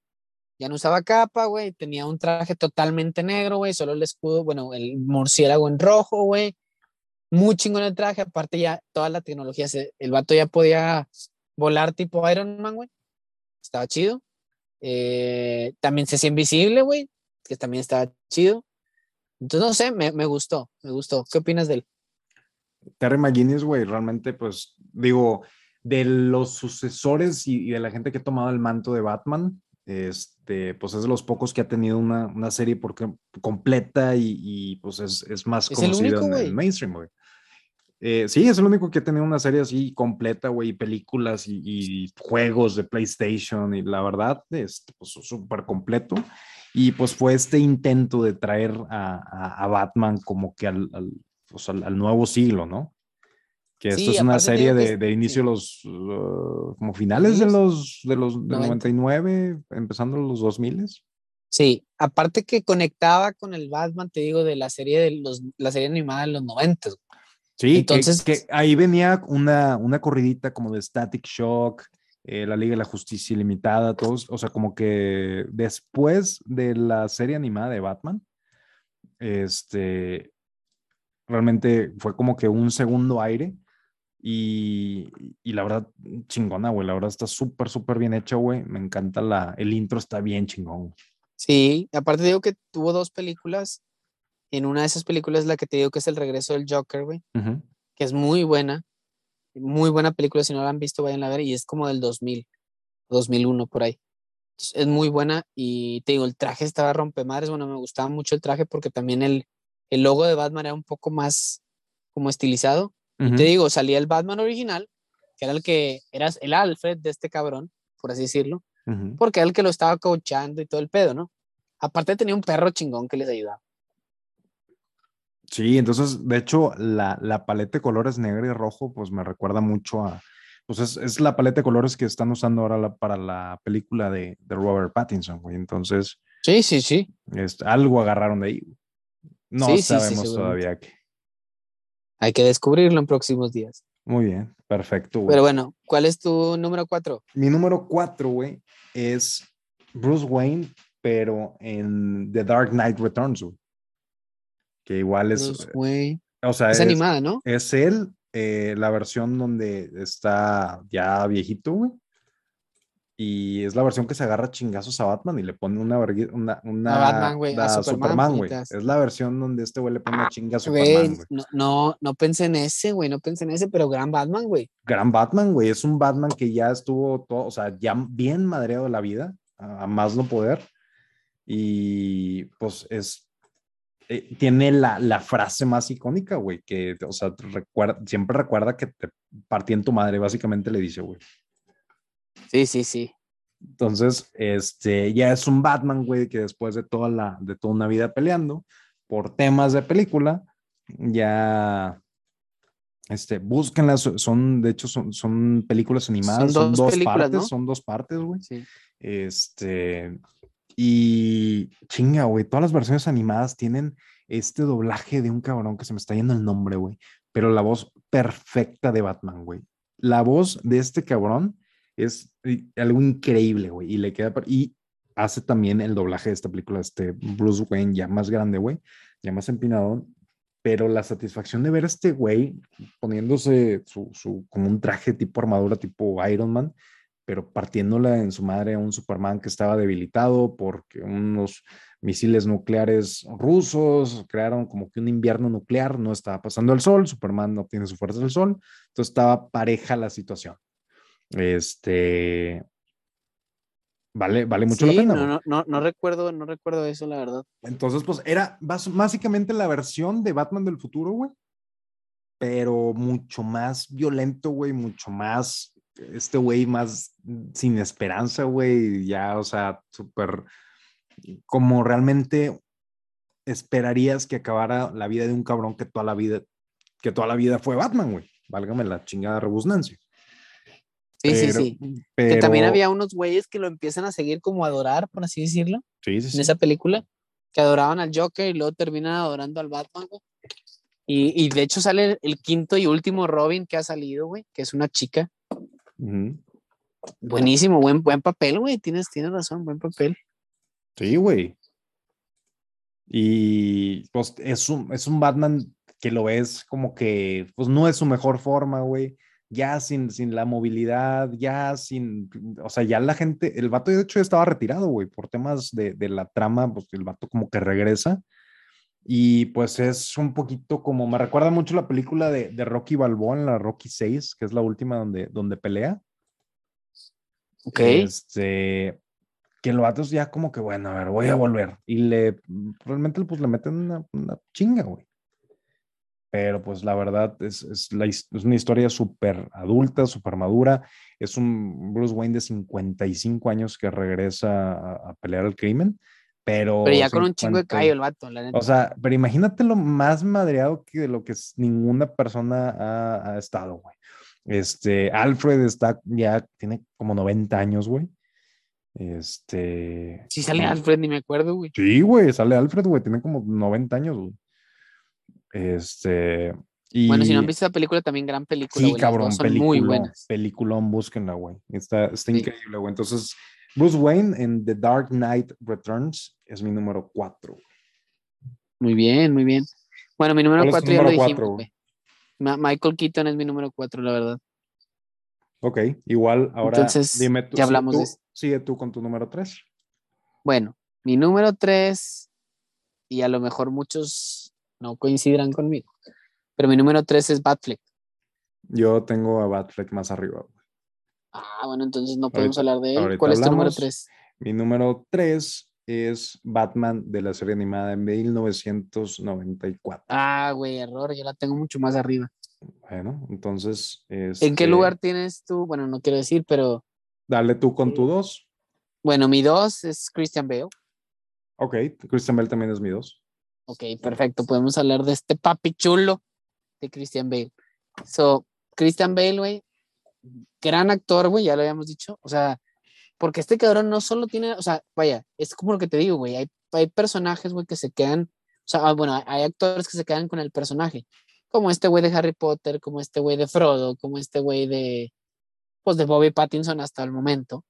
Ya no usaba capa, güey. Tenía un traje totalmente negro, güey. Solo el escudo, bueno, el murciélago en rojo, güey. Muy chingón el traje. Aparte, ya toda la tecnología, el vato ya podía volar tipo Iron Man, güey. Estaba chido. Eh, también se hacía invisible, güey. Que también estaba chido. Entonces, no sé, me, me gustó, me gustó. ¿Qué opinas de él? Terry McGuinness, güey, realmente, pues, digo, de los sucesores y, de la gente que ha tomado el manto de Batman, este, pues es de los pocos que ha tenido una, una serie porque, completa y, y pues es, es más conocido en el mainstream, güey. Eh, sí, es el único que ha tenido una serie así completa, güey, películas y, y, juegos de PlayStation y la verdad es pues, súper completo. Y pues fue este intento de traer a, a, Batman como que al, al, pues, al, nuevo siglo, ¿no? Que esto es una serie de, de, inicio de los, uh, como finales de los, de los 99, empezando los 2000. Sí, aparte que conectaba con el Batman, te digo, de la serie de los, la serie animada de los 90. Sí, entonces que, ahí venía una, una corridita como de Static Shock, eh, la Liga de la Justicia Ilimitada, todos, o sea, como que después de la serie animada de Batman, este, realmente fue como que un segundo aire y, y la verdad, chingona, güey, la verdad está súper, súper bien hecha, güey, me encanta la, el intro está bien chingón. Sí, aparte digo que tuvo dos películas, en una de esas películas la que te digo que es El regreso del Joker, güey, que es muy buena, muy buena película, si no la han visto, vayan a ver, y es como del 2000, 2001, por ahí. Es muy buena y te digo, el traje estaba rompemadres, bueno, me gustaba mucho el traje porque también el, el logo de Batman era un poco más como estilizado. Y te digo, salía el Batman original, que era el que, eras el Alfred de este cabrón, por así decirlo, porque era el que lo estaba coachando y todo el pedo, ¿no? Aparte tenía un perro chingón que les ayudaba. Sí, entonces, de hecho, la, la, paleta de colores negro y rojo, pues me recuerda mucho a, pues es, es la paleta de colores que están usando ahora para la película de, de, Robert Pattinson, güey. Entonces, sí, sí, sí. Es, algo agarraron de ahí. No sabemos todavía qué. Hay que descubrirlo en próximos días. Muy bien, perfecto. Güey. Pero bueno, ¿cuál es tu número cuatro? Mi número cuatro, güey, es Bruce Wayne, pero en The Dark Knight Returns, güey que igual es... O sea, es, animada, ¿no? Es él, eh, la versión donde está ya viejito, güey. Y es la versión que se agarra chingazos a Batman y le pone una una, una a Batman, güey, a, Superman, güey. Es la versión donde este güey le pone una chinga a Superman, güey. No, no, no pensé en ese, güey, no pensé en ese, pero gran Batman, güey. Gran Batman, güey, es un Batman que ya estuvo todo, o sea, ya bien madreado de la vida, a más no poder. Y pues es eh, tiene la, la, frase más icónica, güey, que, o sea, recuerda, siempre recuerda que te partí en tu madre, básicamente le dice, güey. Sí, sí, sí. Entonces, este, ya es un Batman, güey, que después de toda la, de toda una vida peleando por temas de película, ya, este, búsquenlas, son, de hecho, son, son películas animadas, son dos, partes, son dos partes, güey. Sí. Este, y chinga, güey, todas las versiones animadas tienen este doblaje de un cabrón que se me está yendo el nombre, güey, pero la voz perfecta de Batman, güey. La voz de este cabrón es algo increíble, güey, y le queda y hace también el doblaje de esta película este Bruce Wayne ya más grande, güey, ya más empinado, pero la satisfacción de ver a este güey poniéndose su, su como un traje tipo armadura tipo Iron Man, pero partiéndola en su madre a un Superman que estaba debilitado porque unos misiles nucleares rusos crearon como que un invierno nuclear, no estaba pasando el sol, Superman no tiene su fuerza del sol, entonces estaba pareja la situación. Este vale, vale mucho la pena. No, no, no, recuerdo, no recuerdo eso, la verdad. Entonces, pues era básicamente la versión de Batman del futuro, güey. pero mucho más violento, güey, mucho más, este güey más sin esperanza, güey, ya, o sea, súper, como realmente esperarías que acabara la vida de un cabrón que toda la vida, que toda la vida fue Batman, güey, válgame la chingada rebusnancia. Sí, sí, sí. Que también había unos güeyes que lo empiezan a seguir como adorar, por así decirlo. Sí, sí, En esa película. Que adoraban al Joker y luego terminan adorando al Batman, güey. Y, y, de hecho sale el quinto y último Robin que ha salido, güey, que es una chica. Buenísimo, buen, buen papel, güey. Tienes, tienes razón, buen papel. Sí, güey. Y pues es un, es un Batman que lo ves como que, pues no es su mejor forma, güey ya sin, sin la movilidad, ya sin, o sea, ya la gente, el vato de hecho ya estaba retirado, güey, por temas de, de, la trama, pues el vato como que regresa. Y pues es un poquito como, me recuerda mucho la película de, de Rocky Balboa en la Rocky 6, que es la última donde, donde pelea. Ok. Este, que el vato ya como que, bueno, a ver, voy a volver. Y le, realmente pues le meten una, una chinga, güey pero pues la verdad es, es, la, es una historia súper adulta, súper madura. Es un Bruce Wayne de 55 años que regresa a, a pelear el crimen, pero... Pero ya con un chingo de callo el vato, la neta. O sea, pero imagínate lo más madreado que de lo que ninguna persona ha, ha estado, güey. Este, Alfred está ya, tiene como 90 años, güey. Este. Sí, sale Alfred, ni me acuerdo, güey. Sí, güey, sale Alfred, güey, tiene como 90 años, güey. Este. Y... Bueno, si no han visto esa película, también gran película. Sí, güey, cabrón, son película, muy buenas. Peliculón, búsquenla, güey. Está, está sí. increíble, güey. Entonces, Bruce Wayne en The Dark Knight Returns es mi número 4. Muy bien, muy bien. Bueno, mi número 4 ya número lo dijimos, güey. Michael Keaton es mi número 4, la verdad. Ok, igual ahora Entonces, dime tú. Ya hablamos tú, de Sigue tú con tu número 3. Bueno, mi número 3, y a lo mejor muchos no coincidirán conmigo. Pero mi número 3 es Batfleck. Yo tengo a Batfleck más arriba. Ah, bueno, entonces no podemos ahorita, hablar de él. ¿Cuál es tu número 3? Mi número 3 es Batman de la serie animada de 1994. Ah, güey, error, yo la tengo mucho más arriba. Bueno, entonces. Este... ¿En qué lugar tienes tú? Bueno, no quiero decir, pero. Dale tú con tu 2. Bueno, mi 2 es Christian Bale. Ok, Christian Bale también es mi 2. Ok, perfecto. Podemos hablar de este papi chulo de Christian Bale. So, Christian Bale, güey, gran actor, güey, ya lo habíamos dicho. O sea, porque este cabrón no solo tiene, o sea, vaya, es como lo que te digo, güey, hay, hay personajes, güey, que se quedan, o sea, bueno, hay actores que se quedan con el personaje, como este güey de Harry Potter, como este güey de Frodo, como este güey de, pues, de Bobby Pattinson hasta el momento.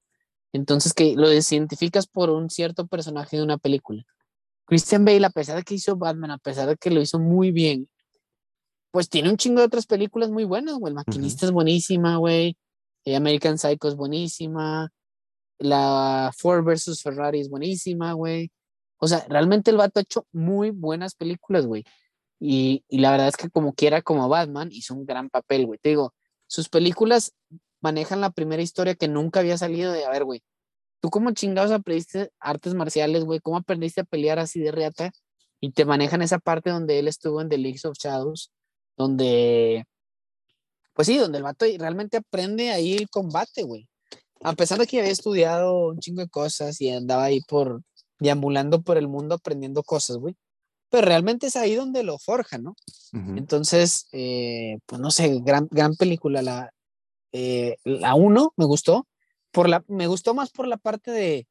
Entonces, que lo identificas por un cierto personaje de una película. Christian Bale, a pesar de que hizo Batman, a pesar de que lo hizo muy bien, pues tiene un chingo de otras películas muy buenas, güey. El Maquinista uh -huh. es buenísima, güey. American Psycho es buenísima. La Ford versus Ferrari es buenísima, güey. O sea, realmente el vato ha hecho muy buenas películas, güey. Y, y, la verdad es que como quiera, como Batman, hizo un gran papel, güey. Te digo, sus películas manejan la primera historia que nunca había salido de, a ver, güey, ¿Tú cómo chingados aprendiste artes marciales, güey? ¿Cómo aprendiste a pelear así de reata? Y te manejan esa parte donde él estuvo en The Leagues of Shadows, donde, pues sí, donde el vato realmente aprende ahí el combate, güey. A pesar de que había estudiado un chingo de cosas y andaba ahí por, deambulando por el mundo aprendiendo cosas, güey. Pero realmente es ahí donde lo forja, ¿no? Uh -huh. Entonces, eh, pues no sé, gran, gran película. La, eh, la uno me gustó por la, me gustó más por la parte de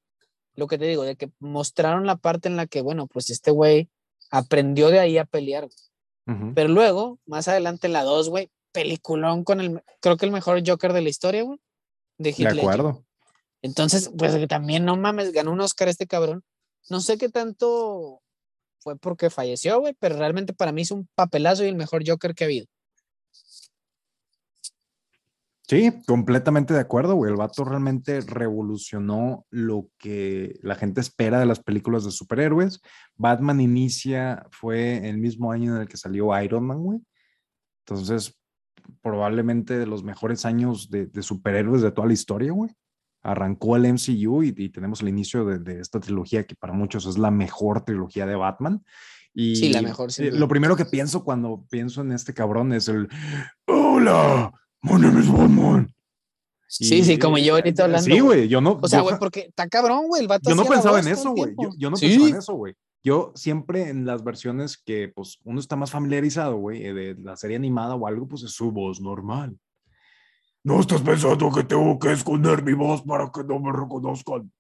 lo que te digo, de que mostraron la parte en la que, bueno, pues este güey aprendió de ahí a pelear. Uh -huh. Pero luego, más adelante en la 2, güey, peliculón con el, creo que el mejor Joker de la historia, güey. De, de acuerdo. Entonces, pues también no mames, ganó un Oscar este cabrón. No sé qué tanto fue porque falleció, güey, pero realmente para mí es un papelazo y el mejor Joker que ha habido. Sí, completamente de acuerdo, güey. El vato realmente revolucionó lo que la gente espera de las películas de superhéroes. Batman inicia, fue el mismo año en el que salió Iron Man, güey. Entonces, probablemente de los mejores años de, de superhéroes de toda la historia, güey. Arrancó el MCU y, y tenemos el inicio de, de, esta trilogía que para muchos es la mejor trilogía de Batman. Y Sí, la mejor, eh, lo primero que pienso cuando pienso en este cabrón es el Hola, my name is Batman. Sí, sí, como yo ahorita hablando. Sí, güey, yo no. O sea, güey, porque está cabrón, güey. El vato yo no pensaba en eso, güey. Yo, yo no Sí. pensaba en eso, güey. Yo siempre en las versiones que pues uno está más familiarizado, güey, eh, de la serie animada o algo, pues es su voz normal. No estás pensando que tengo que esconder mi voz para que no me reconozcan.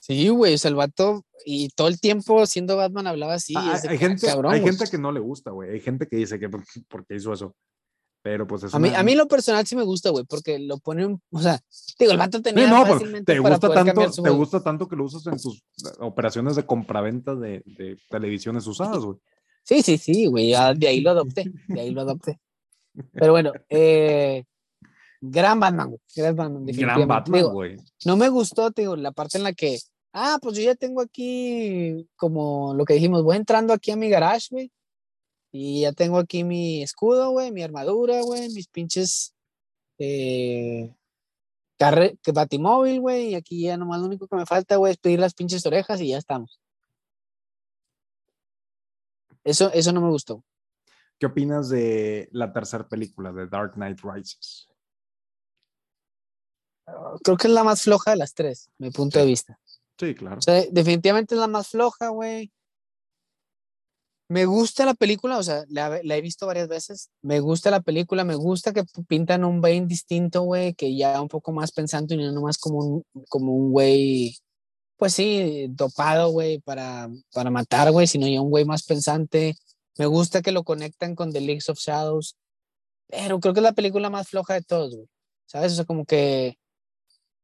Sí, güey, o sea, el vato y todo el tiempo siendo Batman hablaba así. Ah, hay ah, gente, cabrón, hay gente que no le gusta, güey. Hay gente que dice que por, por qué hizo eso. Pero pues es A mí, una- a mí lo personal sí me gusta, güey, porque lo ponen, o sea, digo, el vato Sí, tenía no, pues, fácilmente te gusta tanto, su te gusta tanto que lo usas en tus eh, operaciones de compraventa de, de televisiones usadas, güey. Sí, sí, sí, güey, de ahí lo adopté, de ahí lo adopté. Pero bueno, eh, gran Batman, güey, gran Batman, Gran. Batman, güey. no me gustó, te digo, la parte en la que, ah, pues yo ya tengo aquí, como lo que dijimos, voy entrando aquí a mi garage, güey, y ya tengo aquí mi escudo, güey, mi armadura, güey, mis pinches, eh, carre batimóvil, güey, y aquí ya nomás lo único que me falta, güey, es pedir las pinches orejas y ya estamos. Eso, eso no me gustó. ¿Qué opinas de la tercera película, de Dark Knight Rises? Creo que es la más floja de las tres, mi punto de vista. Sí, claro. O sea, definitivamente es la más floja, güey. Me gusta la película, o sea, la, he visto varias veces. Me gusta la película, me gusta que pintan un Bane distinto, güey, que ya un poco más pensando y no nomás como un, como un güey, pues sí, dopado, güey, para, para matar, güey, sino ya un güey más pensante. Me gusta que lo conectan con The Leagues of Shadows, pero creo que es la película más floja de todos, güey. ¿Sabes? O sea, como que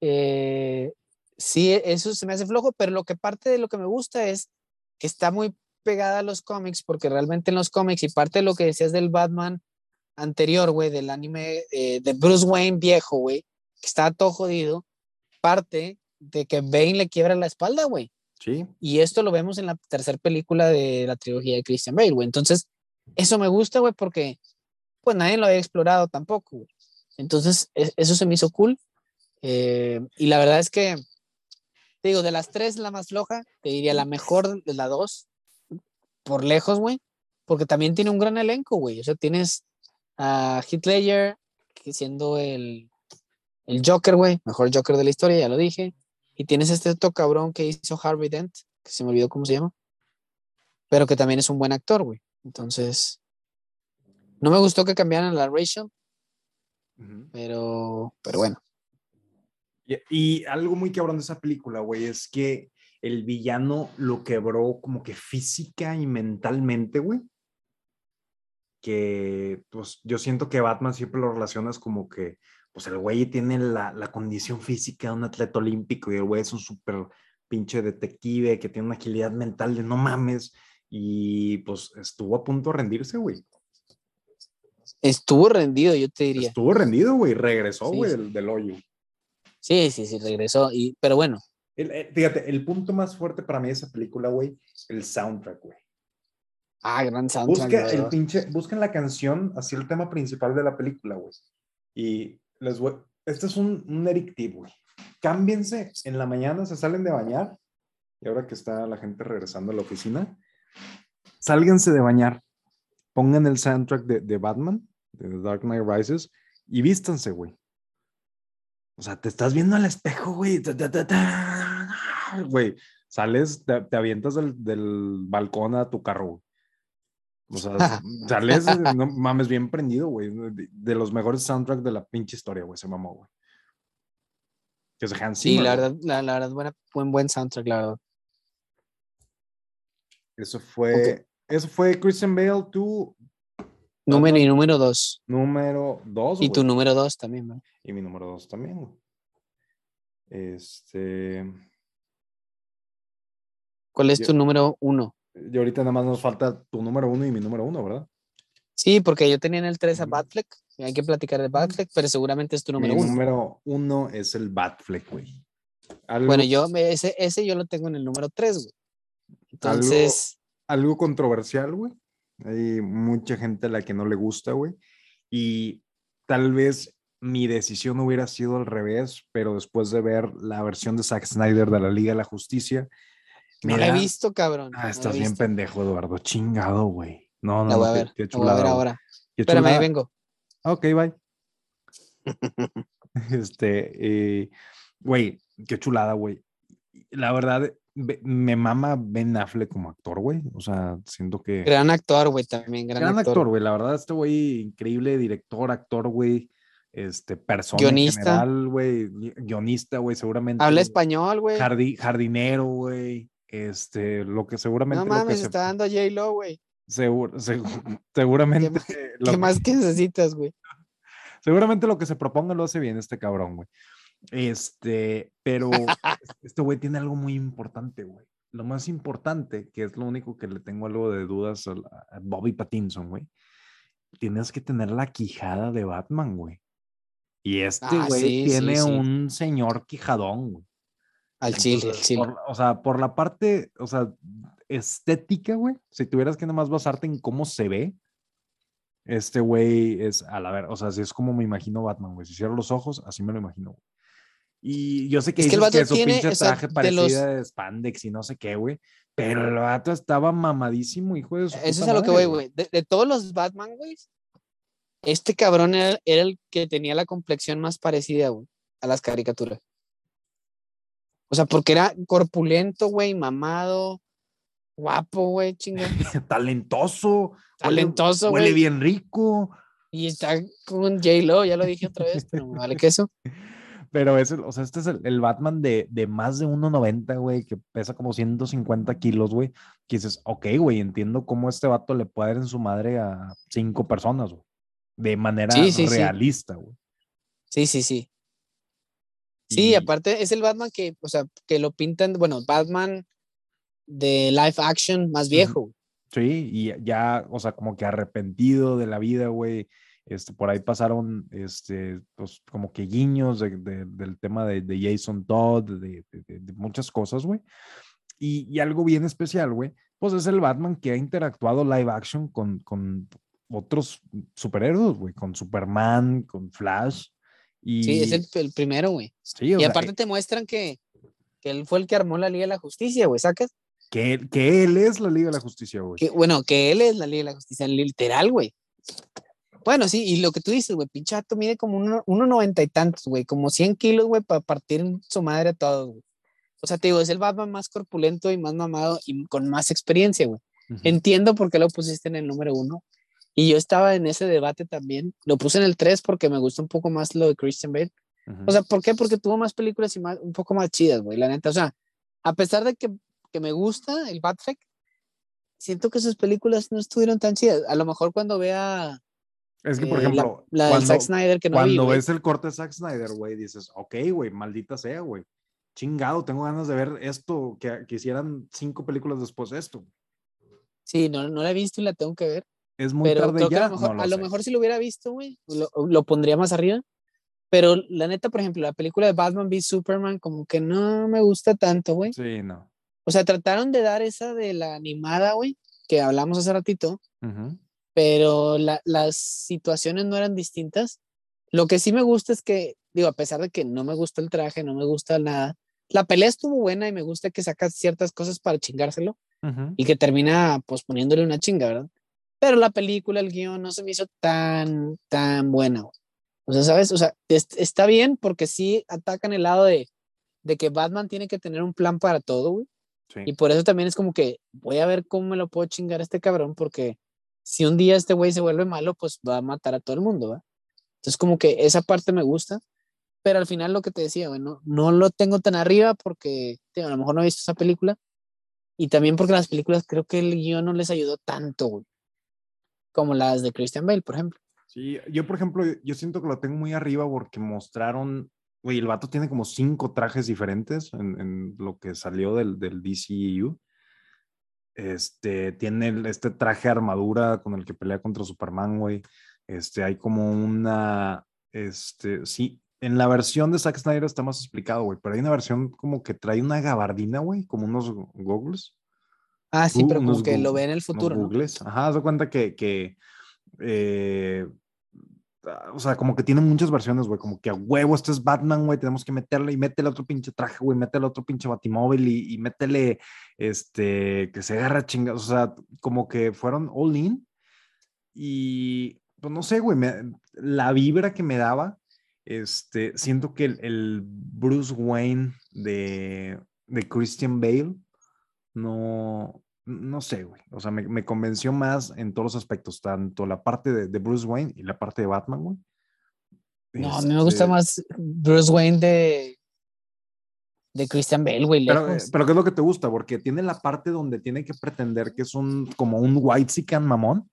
eh, sí, eso se me hace flojo, pero lo que parte de lo que me gusta es que está muy pegada a los cómics, porque realmente en los cómics y parte de lo que decías del Batman anterior, güey, del anime eh, de Bruce Wayne viejo, güey, que está todo jodido, parte de que Bane le quiebra la espalda, güey. Sí. Y esto lo vemos en la tercera película de la trilogía de Christian Bale, güey. Entonces, eso me gusta, güey, porque pues nadie lo había explorado tampoco, güey. Entonces, e- eso se me hizo cool. Eh, y la verdad es que, te digo, de las tres, la más floja, te diría la mejor de la dos, por lejos, güey, porque también tiene un gran elenco, güey. O sea, tienes a Heath Ledger, que siendo el, el Joker, güey, mejor Joker de la historia, ya lo dije. Y tienes este otro cabrón que hizo Harvey Dent, que se me olvidó cómo se llama, pero que también es un buen actor, güey. Entonces, no me gustó que cambiaran la Rachel, pero, pero bueno. Y, y algo muy cabrón de esa película, güey, es que el villano lo quebró como que física y mentalmente, güey. Que, pues, yo siento que Batman siempre lo relacionas como que, pues, el güey tiene la, la condición física de un atleta olímpico y el güey es un súper pinche detective que tiene una agilidad mental de no mames. Y, pues, estuvo a punto de rendirse, güey. Estuvo rendido, yo te diría. Estuvo rendido, güey. Regresó, Sí, güey, sí. del, del hoyo. Sí, sí, sí, regresó. Y, pero bueno, El- eh, fíjate, el punto más fuerte para mí de esa película, güey, el soundtrack, güey. ah, gran soundtrack. Busca el pinche, busquen la canción, así el tema principal de la película, güey. Y les voy, este es un, un Eric tip, güey. Cámbiense en la mañana, se salen de bañar, y ahora que está la gente regresando a la oficina, sálganse de bañar, pongan el soundtrack de, de Batman, de The Dark Knight Rises, y vístanse, güey. O sea, te estás viendo al espejo, güey. ta, ta, ta, Güey, sales, te, te avientas del, del balcón a tu carro, güey. O sea, sales, no mames, bien prendido, güey. De, de los mejores soundtracks de la pinche historia, güey. Se mamó, güey. Que es Hans Sí, Zimmer, la güey. verdad, la, la verdad, buena, buen, buen soundtrack, la verdad. Eso fue, eso fue Christian Bale, tu Número y número dos. número dos, Y tu número dos también, ¿no? Y mi número dos también, güey. Este. ¿Cuál es Yo- tu número uno? Y ahorita nada más nos falta tu número uno y mi número uno, ¿verdad? Sí, porque yo tenía en el 3 a Ujú. Batfleck. Hay que platicar de Batfleck, pero seguramente es tu número mi uno. número uno es el Batfleck, güey. Algo, Bueno, yo me- ese, ese yo lo tengo en el número 3, güey. Entonces, algo controversial, güey. Hay mucha gente a la que no le gusta, güey. Y tal vez mi decisión hubiera sido al revés, pero después de ver la versión de Zack Snyder de la Liga de la Justicia, No la he visto, cabrón. Ah, estás bien pendejo, Eduardo. Chingado, güey. No, no, la voy a ver. Qué, voy a ver ahora. Espérame, ahí vengo. Ok, bye. este, eh, güey, qué chulada, güey. La verdad, me mama Ben Affleck como actor, güey. O sea, siento que. Gran actor, güey, también. Gran, gran actor, güey. La verdad, este güey, increíble director, actor, güey. Este, persona guionista. güey. Guionista, güey, seguramente. Habla español, güey. jardinero, güey. Este, lo que seguramente. No mames, está dando J-Lo, güey. seguramente. ¿Qué, más que necesitas, güey? Seguramente lo que se proponga lo hace bien este cabrón, güey. Este, pero este güey tiene algo muy importante, güey. Lo más importante, que es lo único que le tengo algo de dudas a, Bobby Pattinson, güey. Tienes que tener la quijada de Batman, güey. Y este ah, güey tiene un señor quijadón, güey. Al chile, al chile. o sea, por la parte, o sea, estética, güey. Si tuvieras que nada más basarte en cómo se ve, este güey es, a la ver, o sea, así es como me imagino Batman, güey. Si cierro los ojos, así me lo imagino, güey. Y yo sé que, es que, el vato su pinche traje parecía de, spandex y no sé qué, güey. Pero el vato estaba mamadísimo, hijo de su Eso es a lo que voy, güey. De, todos los Batman, güey, este cabrón era, el que tenía la complexión más parecida, güey, a las caricaturas. O sea, porque era corpulento, güey, mamado, guapo, güey, chingón. Talentoso. Talentoso, güey. Huele bien rico. Y está con J-Lo, ya lo dije otra vez, pero me vale queso. Pero es, o sea, este es el, Batman de, de, más de 1,90, güey, que pesa como 150 kilos, güey. Que dices, ok, güey, entiendo cómo este vato le puede dar en su madre a cinco personas, güey. De manera realista, güey. Sí. sí, sí, sí. Aparte es el Batman que, o sea, que lo pintan, bueno, Batman de live action más viejo. Sí, y ya, o sea, como que arrepentido de la vida, güey. Este, por ahí pasaron, este, pues, como que guiños del tema de, Jason Todd, de, muchas cosas, güey. Y, algo bien especial, güey, pues es el Batman que ha interactuado live action con, con otros superhéroes, güey, con Superman, con Flash. Y... Sí, es el, primero, güey. Sí, y aparte eh te muestran que, que él fue el que armó la Liga de la Justicia, güey, ¿sacas? Que, que él es la Liga de la Justicia, güey. bueno, que él es la Liga de la Justicia, literal, güey. Bueno, sí, y lo que tú dices, güey, pinchato mide como uno, noventa y tantos, güey, como 100 kilos, güey, para partir su madre a todos, güey. O sea, te digo, es el Batman más corpulento y más mamado y con más experiencia, güey. Entiendo por qué lo pusiste en el número uno. Y yo estaba en ese debate también. Lo puse en el 3 porque me gusta un poco más lo de Christian Bale. O sea, ¿por qué? Porque tuvo más películas y más, un poco más chidas, güey, la neta. O sea, a pesar de que, que me gusta el Batfleck, siento que sus películas no estuvieron tan chidas. A lo mejor cuando vea es que, por eh, ejemplo, la, cuando, Zack Snyder que no cuando ves el corte de Zack Snyder, güey, dices, ok, güey, maldita sea, güey. Chingado, tengo ganas de ver esto, que, que hicieran cinco películas después de esto. Sí, no, no la he visto y la tengo que ver. Es muy tarde ya. a lo mejor, a lo mejor si lo hubiera visto, güey, lo, lo, pondría más arriba. Pero la neta, por ejemplo, la película de Batman v Superman, como que no me gusta tanto, güey. Sí, no. O sea, trataron de dar esa de la animada, güey, que hablamos hace ratito. Uh pero las situaciones no eran distintas. Lo que sí me gusta es que, digo, a pesar de que no me gusta el traje, no me gusta nada, la pelea estuvo buena y me gusta que sacas ciertas cosas para chingárselo y que termina pues poniéndole una chinga, ¿verdad? Pero la película, el guion, no se me hizo tan, tan buena. O sea, ¿sabes? O sea, está bien porque sí atacan el lado de, de que Batman tiene que tener un plan para todo, güey. Y por eso también es como que voy a ver cómo me lo puedo chingar a este cabrón porque si un día este güey se vuelve malo, pues va a matar a todo el mundo, ¿va? Entonces como que esa parte me gusta, pero al final lo que te decía, bueno, no lo tengo tan arriba porque a lo mejor no he visto esa película y también porque las películas creo que el guion no les ayudó tanto, güey, como las de Christian Bale, por ejemplo. Sí, yo por ejemplo, yo siento que lo tengo muy arriba porque mostraron, güey, el vato tiene como cinco trajes diferentes en, en lo que salió del, del DCEU este, tiene este traje armadura con el que pelea contra Superman, güey. Este, hay como una, este, sí, en la versión de Zack Snyder está más explicado, güey, pero hay una versión como que trae una gabardina, güey, como unos goggles. Ah, sí, pero como que lo ve en el futuro. Googles. Ajá, haz cuenta que, que eh, o sea, como que tiene muchas versiones, güey, como que a huevo, este es Batman, güey, tenemos que meterle y métele otro pinche traje, güey, métele otro pinche batimóvil y, y métele, este, que se agarra chingados, o sea, como que fueron all in y, pues no sé, güey, la vibra que me daba, este, siento que el, el Bruce Wayne de, de Christian Bale, no, no sé, güey. O sea, me, me, convenció más en todos los aspectos, tanto la parte de, de, Bruce Wayne y la parte de Batman, güey. No, este... a mí me gusta este más Bruce Wayne de, de Christian Bale, güey. Pero, pero, ¿qué es lo que te gusta? Porque tiene la parte donde tiene que pretender que es un, como un white sican mamón.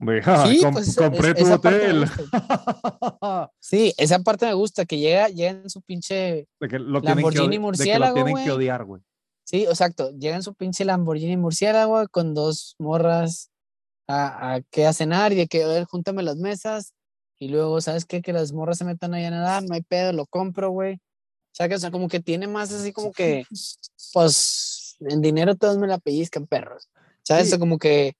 Güey, sí, com pues, compré tu hotel. sí, esa parte me gusta, que llega, llega en su pinche de que lo Lamborghini que, murciélago, de que lo tienen que odiar, güey. Sí, exacto. Llega en su pinche Lamborghini murciélago con dos morras a, a, que a cenar y de que, a ver, júntame las mesas. Y luego, ¿sabes qué? Que las morras se metan ahí a nadar, no hay pedo, lo compro, güey. O sea, que, o sea, como que tiene más así como que, pues, en dinero todos me la pellizcan, perros. ¿Sabes? Sí. como que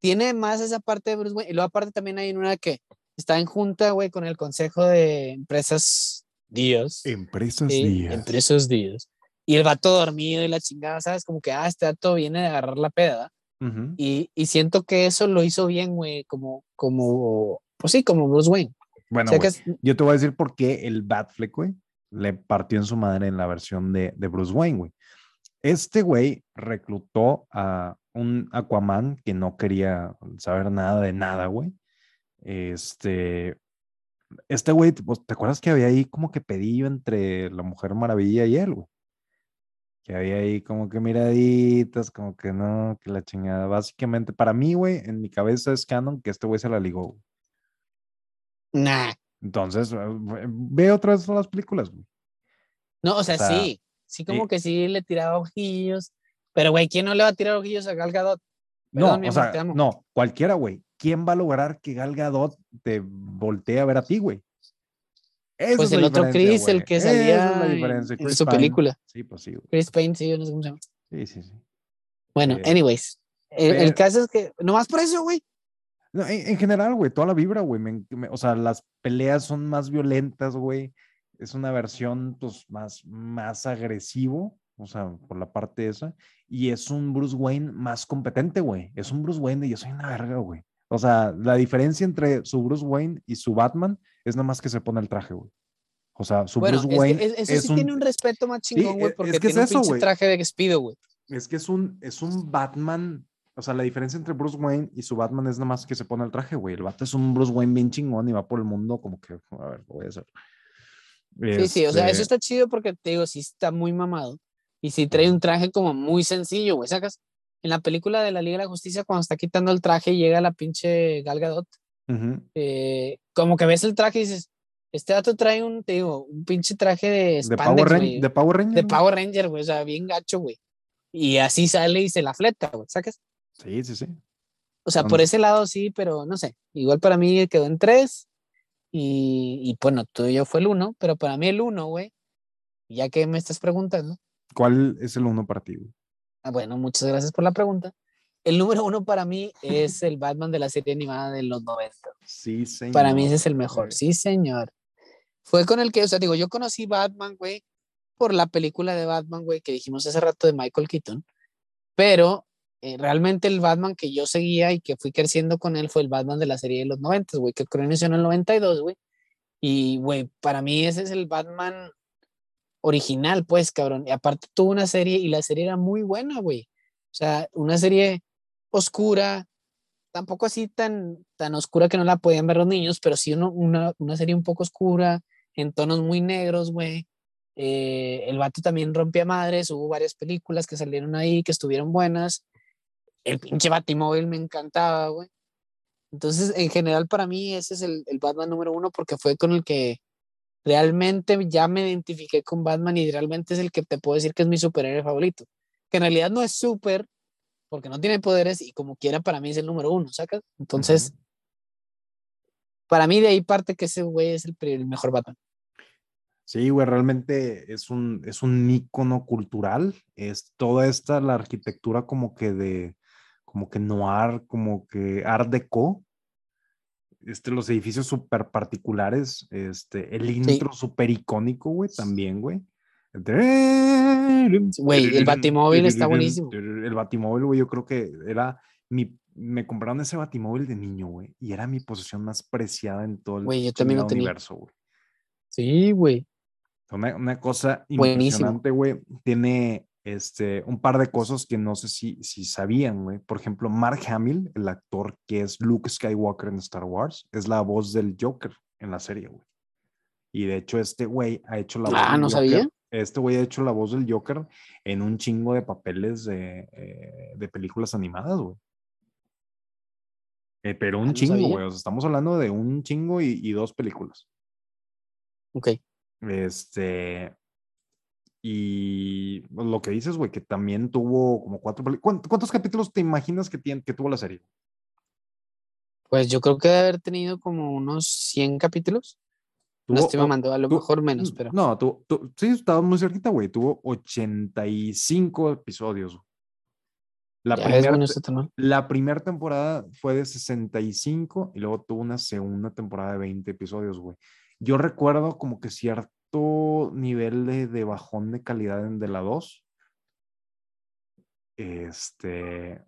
tiene más esa parte de Bruce Wayne. Y luego aparte también hay una que está en junta, güey, con el Consejo de Empresas Díaz. Empresas sí, Díaz. Empresas Díaz. Y el vato dormido y la chingada, ¿sabes? Como que, ah, este vato viene de agarrar la peda. Uh -huh. y, y, siento que eso lo hizo bien, güey, como, como, pues sí, como Bruce Wayne. Bueno, O sea, es- yo te voy a decir por qué el Batfleck, güey, le partió en su madre en la versión de, de Bruce Wayne, güey. Este güey reclutó a un Aquaman que no quería saber nada de nada, güey. Este, este güey, pues, ¿te acuerdas que había ahí como que pedillo entre la Mujer Maravilla y él, güey? Que había ahí como que miraditas, como que no, que la chingada. Básicamente, para mí, güey, en mi cabeza es canon que este güey se la ligó. güey. Nah. Entonces, eh, ve otra vez las películas, güey. No, o sea, O sea, sí. Sí, como que sí le tiraba ojillos. Pero, güey, ¿quién no le va a tirar ojillos a Gal Gadot? No, Perdón, o sea, no, cualquiera, güey. ¿Quién va a lograr que Gal Gadot te voltee a ver a ti, güey? Pues es el otro Chris, el que salía es en- su Pine. película. Sí, pues sí, güey. Chris Payne, sí, yo no sé cómo se llama. Sí, sí, sí. Bueno, Eh, anyways. El, el caso es que, nomás por eso, güey. No, en, en general, güey, toda la vibra, güey. me- me- o sea, las peleas son más violentas, güey. Es una versión, pues, más, más agresivo, o sea, por la parte esa. Y es un Bruce Wayne más competente, güey. Es un Bruce Wayne de yo soy una verga, güey. O sea, la diferencia entre su Bruce Wayne y su Batman es nada más que se pone el traje, güey. O sea, su Bueno, Bruce es Wayne es- eso es sí un, tiene un respeto más chingón, güey, es- porque es que es tiene eso, un pinche traje de Speedo, güey. es que es un, es un Batman. O sea, la diferencia entre Bruce Wayne y su Batman es nada más que se pone el traje, güey. El vato es un Bruce Wayne bien chingón y va por el mundo como que, a ver, lo voy a hacer. Sí, sí, o sea, eso Este, está chido porque te digo, sí está muy mamado. Y sí trae un traje como muy sencillo, güey. Sacas en la película de la Liga de la Justicia, cuando está quitando el traje y llega la pinche Gal Gadot, eh, como que ves el traje y dices, este dato trae un, te digo, un pinche traje de de, spandex, Power Ran- güey, de Power Ranger. de. Power Ranger, güey, o sea, bien gacho, güey. Y así sale y se la fleta, güey, ¿sacas? Sí, sí, sí. O sea, por Donde- ese lado sí, pero no sé. Igual para mí quedó en tres. Y, y bueno, tuyo fue el uno, pero para mí el uno, güey, ya que me estás preguntando, ¿Cuál es el uno para ti, güey? ah, bueno, muchas gracias por la pregunta. El número uno para mí es el Batman de la serie animada de los 90. Sí, señor. Para mí ese es el mejor, sí, señor. Fue con el que, o sea, digo, yo conocí Batman, güey, por la película de Batman, güey, que dijimos hace rato de Michael Keaton, pero eh, realmente el Batman que yo seguía y que fui creciendo con él fue el Batman de la serie de los 90, güey, que creo inició en el 92, güey. Y, güey, para mí ese es el Batman original, pues, cabrón. Y aparte tuvo una serie y la serie era muy buena, güey. O sea, una serie oscura, tampoco así tan, tan oscura que no la podían ver los niños, pero sí uno- una, una serie un poco oscura, en tonos muy negros, güey. Eh, el vato también rompía madres, hubo varias películas que salieron ahí que estuvieron buenas. El pinche Batimóvil me encantaba, güey. Entonces, en general, para mí, ese es el, el Batman número uno porque fue con el que realmente ya me identifiqué con Batman y realmente es el que te puedo decir que es mi superhéroe favorito. Que en realidad no es súper, porque no tiene poderes y como quiera, para mí es el número uno, ¿sacas? Entonces, para mí de ahí parte que ese güey es el mejor Batman. Sí, güey, realmente es un, es un ícono cultural. Es toda esta, la arquitectura como que de, como que noir, como que art deco. este, los edificios súper particulares, este, el intro súper icónico, güey, también, güey. Güey, el Batimóvil está buenísimo. El Batimóvil, güey, yo creo que era mi. Me compraron ese Batimóvil de niño, güey, y era mi posesión más preciada en todo el yo también lo universo, güey. Sí, güey. Una, una, cosa impresionante, güey. Tiene este, un par de cosas que no sé si, si sabían, güey. Por ejemplo, Mark Hamill, el actor que es Luke Skywalker en Star Wars, es la voz del Joker en la serie, güey. Y de hecho, este güey ha hecho la voz. Ah, no sabía. Este güey ha hecho la voz del Joker en un chingo de papeles de, eh, de películas animadas, güey. Eh, pero un ah, chingo, güey. O sea, estamos hablando de un chingo y, y dos películas. Ok. Este, y lo que dices, güey, que también tuvo como cuatro. ¿Cuántos, capítulos te imaginas que, tiene, que tuvo la serie? Pues yo creo que debe haber tenido como unos 100 capítulos. No estoy mamando, a lo mejor menos, pero. No, tú, sí, estaba muy cerquita, güey. Tuvo 85 episodios. La primera, la primera temporada fue de 65 y luego tuvo una segunda temporada de 20 episodios, güey. Yo recuerdo como que cierto nivel de, bajón de calidad en de la 2. Este.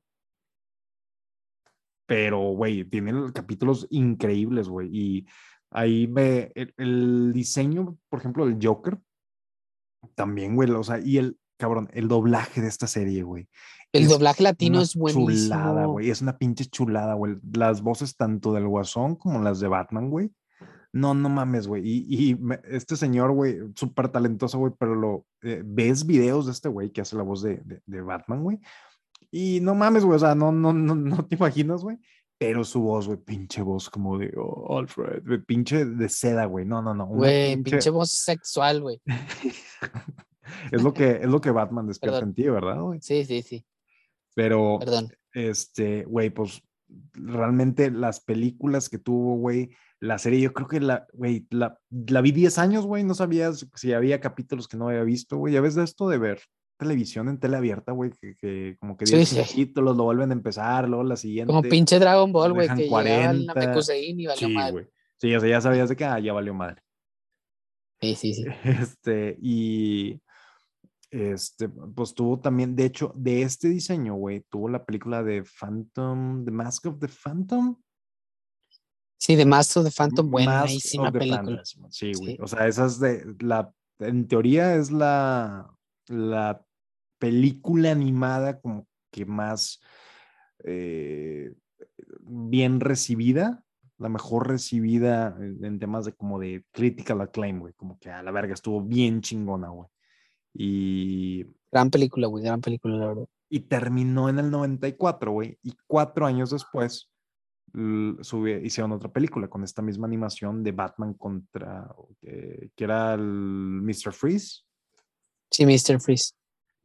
Pero, güey, tiene capítulos increíbles, güey. Y ahí ve el, diseño, por ejemplo, del Joker. También, güey. O sea, y el, cabrón, el doblaje de esta serie, güey. El doblaje latino es buenísimo. Chulada, güey. Es una pinche chulada, güey. Las voces tanto del Guasón como las de Batman, güey. No, no mames, güey. Y, este señor, güey, súper talentoso, güey, pero lo eh, ves videos de este güey que hace la voz de, de, Batman, güey. Y no mames, güey, o sea, no, no, no, no te imaginas, güey. Pero su voz, güey, pinche voz como de oh, Alfred, pinche de seda, güey. No, no, no. Güey, pinche... voz sexual, güey. es, lo que, es lo que Batman despierta en ti, ¿verdad, güey? Sí, sí, sí. Pero, Perdón. este, güey, pues realmente las películas que tuvo, güey, la serie, yo creo que la, güey, la, la vi 10 años, güey, no sabías si había capítulos que no había visto, güey, ya ves de esto de ver televisión en tele abierta, güey, que, como que 10 capítulos lo vuelven a empezar, luego la siguiente. Como pinche Dragon Ball, güey, que 40. y valió sí, madre. Sí, o sea, ya sabías de que ah, ya valió madre. Sí, sí, sí. Este, y este, pues tuvo también, de hecho, de este diseño, güey, tuvo la película de Phantom, The Mask of the Phantom. Sí, The Mask of the Phantom, buenísima película. Sí, güey. O sea, esa es de la, en teoría es la, la película animada como que más eh, bien recibida, la mejor recibida en, temas de como de critical acclaim, güey, como que a la verga estuvo bien chingona, güey. Y... Gran película, güey, gran película, la verdad. Y terminó en el 94, güey, y cuatro años después hicieron otra película con esta misma animación de Batman contra, que era el Mr. Freeze. Sí, Mr. Freeze.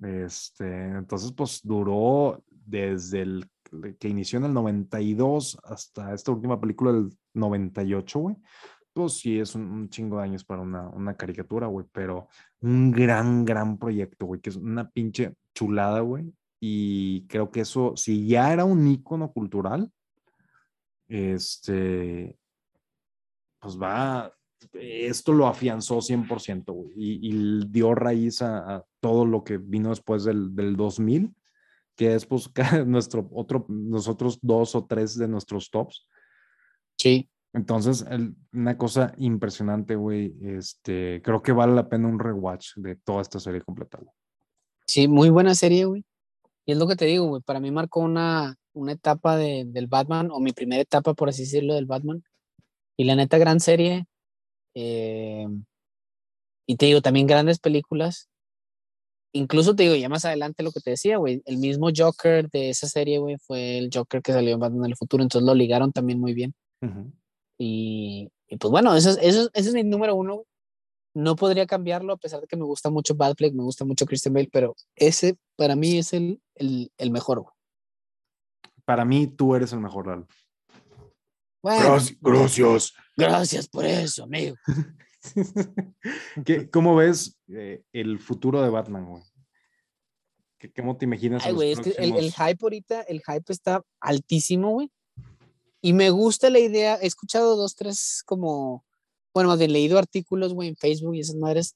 Este, entonces, pues duró desde el que inició en el 92 hasta esta última película del 98, güey. Pues sí, es un, chingo de años para una, una caricatura, güey, pero un gran, gran proyecto, güey, que es una pinche chulada, güey. Y creo que eso, si ya era un ícono cultural, este, pues va, esto lo afianzó 100%, güey, y, dio raíz a, todo lo que vino después del, del 2000, que es pues nuestro otro, nosotros dos o tres de nuestros tops. Sí. Entonces, una cosa impresionante, güey, este, creo que vale la pena un rewatch de toda esta serie completa. Sí, muy buena serie, güey. Y es lo que te digo, güey, para mí marcó una, una etapa de, del Batman, o mi primera etapa, por así decirlo, del Batman. Y la neta, gran serie. Eh, y te digo, también grandes películas. Incluso te digo, ya más adelante lo que te decía, güey, el mismo Joker de esa serie, güey, fue el Joker que salió en Batman en el futuro, entonces lo ligaron también muy bien. y, y, pues bueno, eso, eso, ese es mi número uno. No podría cambiarlo a pesar de que me gusta mucho Batfleck, me gusta mucho Christian Bale, pero ese para mí es el, el, el mejor. Güey para mí tú eres el mejor, Lalo. Gracias. Gracias por eso, amigo. ¿Cómo ves eh, el futuro de Batman, güey? ¿Cómo te imaginas? Ay, güey, es que el, hype ahorita, el hype está altísimo, güey. Y me gusta la idea, he escuchado dos, tres como, bueno, más bien leído artículos, güey, en Facebook y esas madres,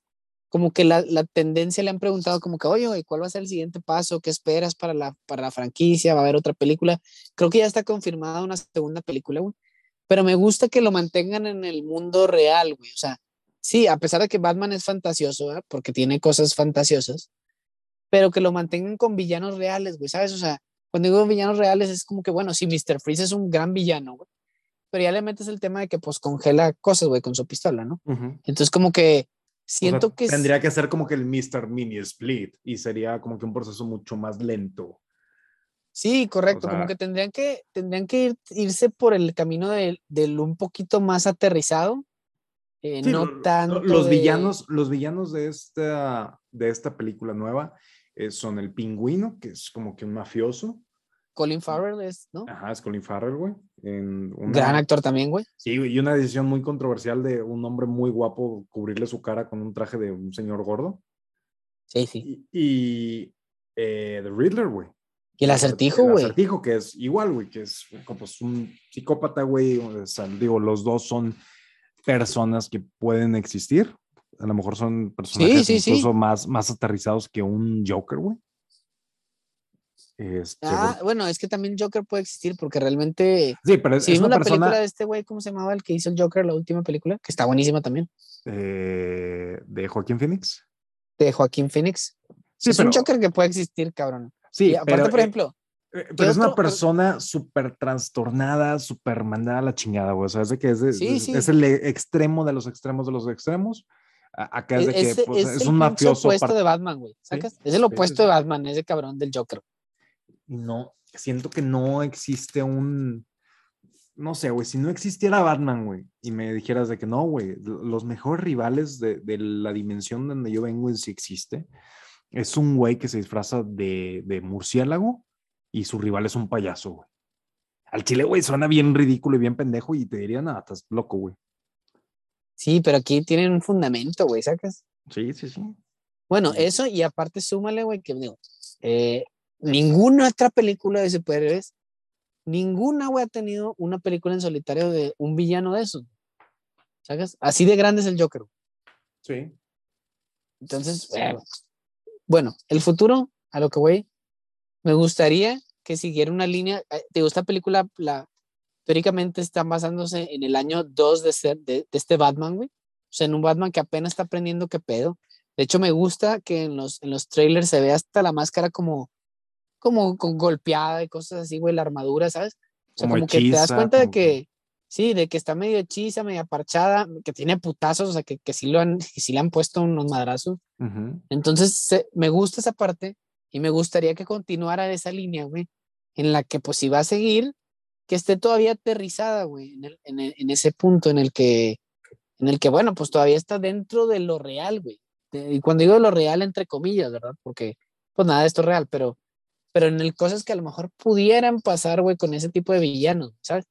como que la, la, tendencia le han preguntado como que, oye, güey, ¿cuál va a ser el siguiente paso? ¿Qué esperas para la, para la franquicia? ¿Va a haber otra película? Creo que ya está confirmada una segunda película, güey. Pero me gusta que lo mantengan en el mundo real, güey. O sea, sí, a pesar de que Batman es fantasioso, ¿verdad? porque tiene cosas fantasiosas, pero que lo mantengan con villanos reales, güey, ¿sabes? O sea, cuando digo villanos reales es como que, bueno, sí, Mr. Freeze es un gran villano, güey, pero ya le metes el tema de que pues congela cosas, güey, con su pistola, ¿no? Entonces como que siento que... Tendría que ser como que el Mr. Mini Split y sería como que un proceso mucho más lento. Sí, correcto, como que tendrían que, tendrían que irse por el camino del, del un poquito más aterrizado, eh, no tanto. Los villanos, los villanos de esta, de esta película nueva eh, son el pingüino, que es como que un mafioso. Colin Farrell es, ¿no? Ajá, es Colin Farrell, güey. Gran actor también, güey. Sí, y una decisión muy controversial de un hombre muy guapo cubrirle su cara con un traje de un señor gordo. Sí, sí. Y, eh, The Riddler, güey. Y el acertijo, güey. El acertijo, que es igual, güey, que es como pues, un psicópata, güey. O sea, digo, los dos son personas que pueden existir. A lo mejor son personajes incluso Más, más aterrizados que un Joker, güey. Este, ah, bueno, es que también Joker puede existir porque realmente. Sí, pero es, si una la película de este güey, ¿cómo se llamaba el que hizo el Joker, la última película? Que está buenísima también. Eh, ¿De Joaquín Phoenix? De Joaquín Phoenix. Sí, es un Joker que puede existir, cabrón. Sí, aparte, por eh, ejemplo. Eh, pero es una persona súper trastornada, súper mandada a la chingada, güey. O sea, es de que es, es el extremo de los extremos de los extremos. Acá es de que pues, es, un mafioso. Es el opuesto de Batman, güey. ¿Sacas? Es el opuesto de Batman, ese cabrón del Joker no, siento que no existe un, no sé, güey, si no existiera Batman, güey, y me dijeras de que no, güey, los mejores rivales de, la dimensión donde yo vengo, si existe, es un güey que se disfraza de, murciélago y su rival es un payaso, güey. Al chile, güey, suena bien ridículo y bien pendejo y te dirían, nada, estás loco, güey. Sí, pero aquí tienen un fundamento, güey, ¿sacas? Sí, sí, sí. Bueno, eso y aparte súmale, güey, que digo, eh, ninguna otra película de superhéroes, ninguna, güey, ha tenido una película en solitario de un villano de esos. ¿Sabes? Así de grande es el Joker. Sí. Entonces, bueno, el futuro, a lo que voy, me gustaría que siguiera una línea. Eh, digo, esta película, la, teóricamente están basándose en el año 2 de, ser, de, este Batman, güey. O sea, en un Batman que apenas está aprendiendo qué pedo. De hecho, me gusta que en los, en los trailers se ve hasta la máscara como como con golpeada y cosas así, güey, la armadura, ¿sabes? O sea, como, que te das cuenta de que, sí, de que está medio hechiza, medio parchada, que tiene putazos, o sea, que, que sí, lo han, que sí le han puesto unos madrazos. Entonces, me gusta esa parte y me gustaría que continuara esa línea, güey, en la que pues si va a seguir, que esté todavía aterrizada, güey, en, el, en, en, ese punto en el que, en el que, bueno, pues todavía está dentro de lo real, güey. Y cuando digo lo real, entre comillas, ¿verdad? Porque, pues nada, esto es real, pero pero en el cosas que a lo mejor pudieran pasar, güey, con ese tipo de villanos, ¿sabes?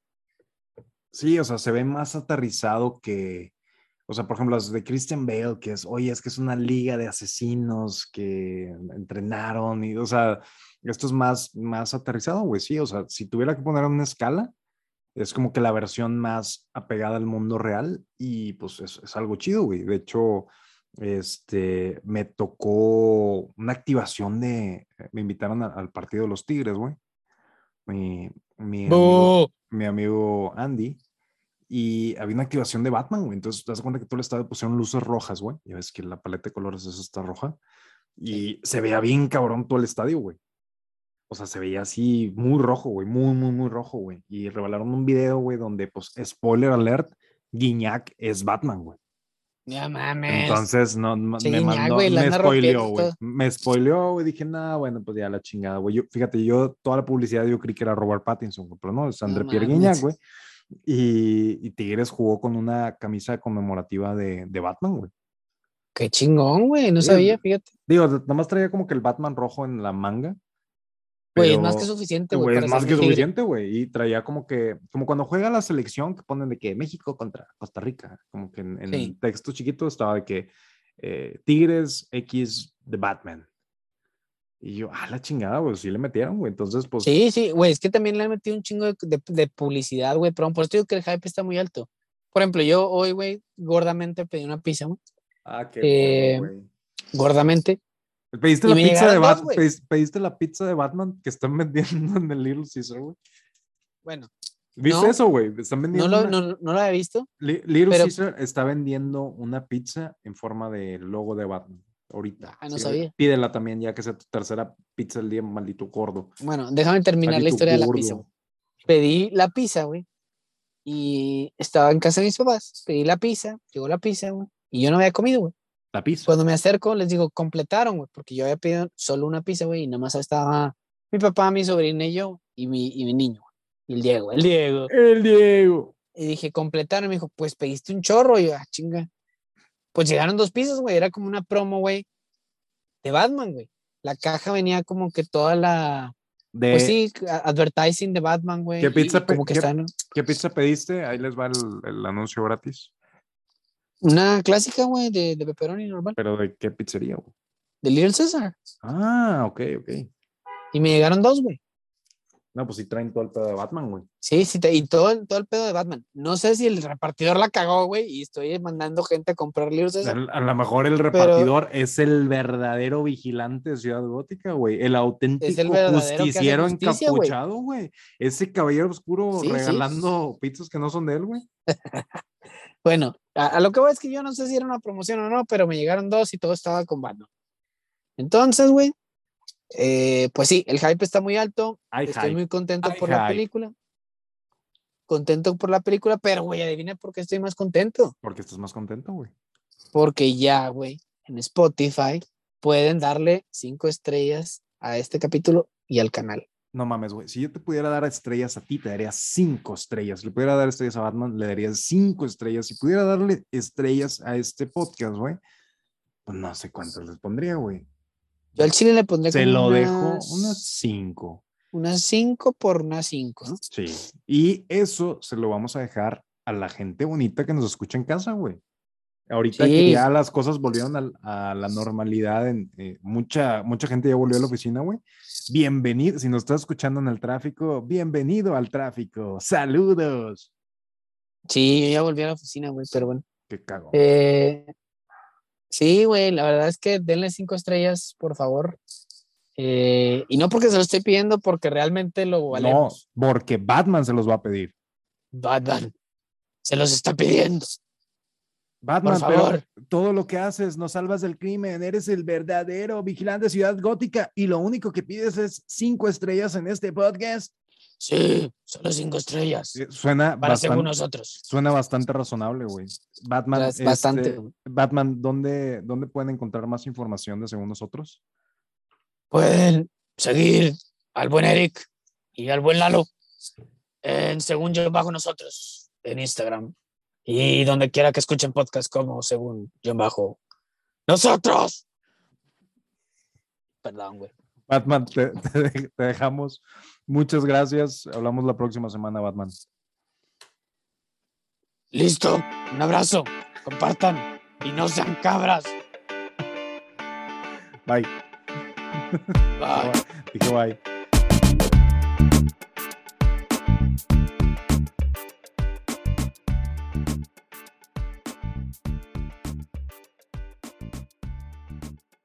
Sí, o sea, se ve más aterrizado que, o sea, por ejemplo, las de Christian Bale, que es, oye, es que es una liga de asesinos que entrenaron y, o sea, esto es más, más aterrizado, güey, sí, o sea, si tuviera que poner una escala, es como que la versión más apegada al mundo real y pues es, es algo chido, güey. De hecho, este, me tocó una activación de, me invitaron al partido de los Tigres, güey. Mi, mi, amigo, Andy. Y había una activación de Batman, güey. Entonces, te das cuenta que todo el estadio pusieron luces rojas, güey. Ya ves que la paleta de colores es está roja. Y se veía bien cabrón todo el estadio, güey. O sea, se veía así muy rojo, güey. Muy, muy, muy rojo, güey. Y revelaron un video, güey, donde, pues, spoiler alert, Guiñac es Batman, güey. Ya mames. Entonces, no, me mandó, me spoileó, güey. Me spoileó, güey. Dije, nada, bueno, pues ya la chingada, güey. fíjate, yo toda la publicidad yo creí que era Robert Pattinson, pero no, es André Pierre Guiñac, güey. Y, y, Tigres jugó con una camisa conmemorativa de, de Batman, güey. Qué chingón, güey. No sabía, fíjate. Digo, nomás traía como que el Batman rojo en la manga. Güey, es más que suficiente, güey. Es más que suficiente, güey. Y traía como que, como cuando juega la selección que ponen de que México contra Costa Rica, como que en, en texto chiquito estaba de que eh, Tigres X de Batman. Y yo, ah, la chingada, güey, sí le metieron, güey. Entonces, pues. Sí, sí, güey, es que también le han metido un chingo de, de- de publicidad, güey, pero por eso digo que el hype está muy alto. Por ejemplo, yo hoy, güey, gordamente pedí una pizza, güey, Ah, qué Eh, güey. gordamente. ¿Pediste la pizza de dos, Batman? güey. ¿Pediste, pediste la pizza de Batman que están vendiendo en el Little Caesar, güey? Bueno, ¿Viste No. eso, güey? Están no vendiendo. lo, una- no, no lo había visto. Li- Little pero- Caesar está vendiendo una pizza en forma de logo de Batman. Ahorita. Ah, no Sí, sabía. Pídela también, ya que sea tu tercera pizza del día, maldito gordo. Bueno, déjame terminar la historia de la pizza. Pedí la pizza, güey, y estaba en casa de mis papás. Pedí la pizza, llegó la pizza, güey, y yo no había comido, güey. La pizza. Cuando me acerco, les digo, completaron, güey, porque yo había pedido solo una pizza, güey, y nada más estaba mi papá, mi sobrina y yo, y mi, y mi niño, y el Diego, el Diego. El Diego. Y dije, completaron, me dijo, pues pediste un chorro, y yo, ah, chinga. Pues llegaron dos pizzas, güey, era como una promo, güey, de Batman, güey. La caja venía como que toda la, De, pues sí, advertising de Batman, güey. ¿Qué pizza como pe- que qué- están, ¿Qué pizza pediste? Ahí les va el, el anuncio gratis. Una clásica, güey, de, de pepperoni normal, Pero ¿de qué pizzería, güey? de Little Caesar. Ah, ok, ok. Y me llegaron dos, güey. No, pues sí traen todo el pedo de Batman, güey. Sí, sí, y todo, el- todo el pedo de Batman. No sé si el repartidor la cagó, güey, y estoy mandando gente a comprar libros de eso. A, lo mejor el repartidor es el verdadero vigilante de Ciudad Gótica, güey. El auténtico justiciero justicia, encapuchado, güey. Ese caballero oscuro Sí, sí. regalando pizzas que no son de él, güey. Bueno, a, a lo que voy es que yo no sé si era una promoción o no, pero me llegaron dos y todo estaba con Batman. Entonces, güey, eh, pues sí, el hype está muy alto. Estoy hype. muy contento por la película. Contento por la película, pero, güey, adivina por qué estoy más contento. Porque estás más contento, güey. Porque ya, güey, en Spotify pueden darle cinco estrellas a este capítulo y al canal. No mames, güey. Si yo te pudiera dar estrellas a ti, te daría cinco estrellas. Si le pudiera dar estrellas a Batman, le daría cinco estrellas. Si pudiera darle estrellas a este podcast, güey, pues no sé cuántas les pondría, güey. Yo al chile le pondré Se lo dejo unas- unas cinco. unas cinco por unas cinco, ¿no? Sí. Y eso se lo vamos a dejar a la gente bonita que nos escucha en casa, güey. Ahorita que ya las cosas volvieron a, la normalidad, en, eh, mucha, mucha gente ya volvió a la oficina, güey. Bienvenido, si nos estás escuchando en el tráfico, bienvenido al tráfico. Saludos. Sí, yo ya volví a la oficina, güey, pero bueno. Qué cago. Eh, sí, güey, la verdad es que denle cinco estrellas, por favor. Eh, y no porque se lo estoy pidiendo, porque realmente lo no, valemos. porque Batman se los va a pedir. Batman, se los está pidiendo, Batman, por pero favor. todo lo que haces nos salvas del crimen. Eres el verdadero vigilante de Ciudad Gótica y lo único que pides es cinco estrellas en este podcast. Sí, solo cinco estrellas. Suena Para según bastante, nosotros. suena bastante razonable, güey. Batman, bastante, este, güey. Batman, ¿dónde, ¿dónde pueden encontrar más información de según nosotros? Pueden seguir al buen Eric y al buen Lalo en Según Yo Bajo Nosotros en Instagram y donde quiera que escuchen podcast como Según Yo Bajo Nosotros. Perdón, güey. Batman, te, te de- te dejamos. Muchas gracias. Hablamos la próxima semana, Batman. Listo. Un abrazo. Compartan y no sean cabras. Bye. Bye. Dije bye.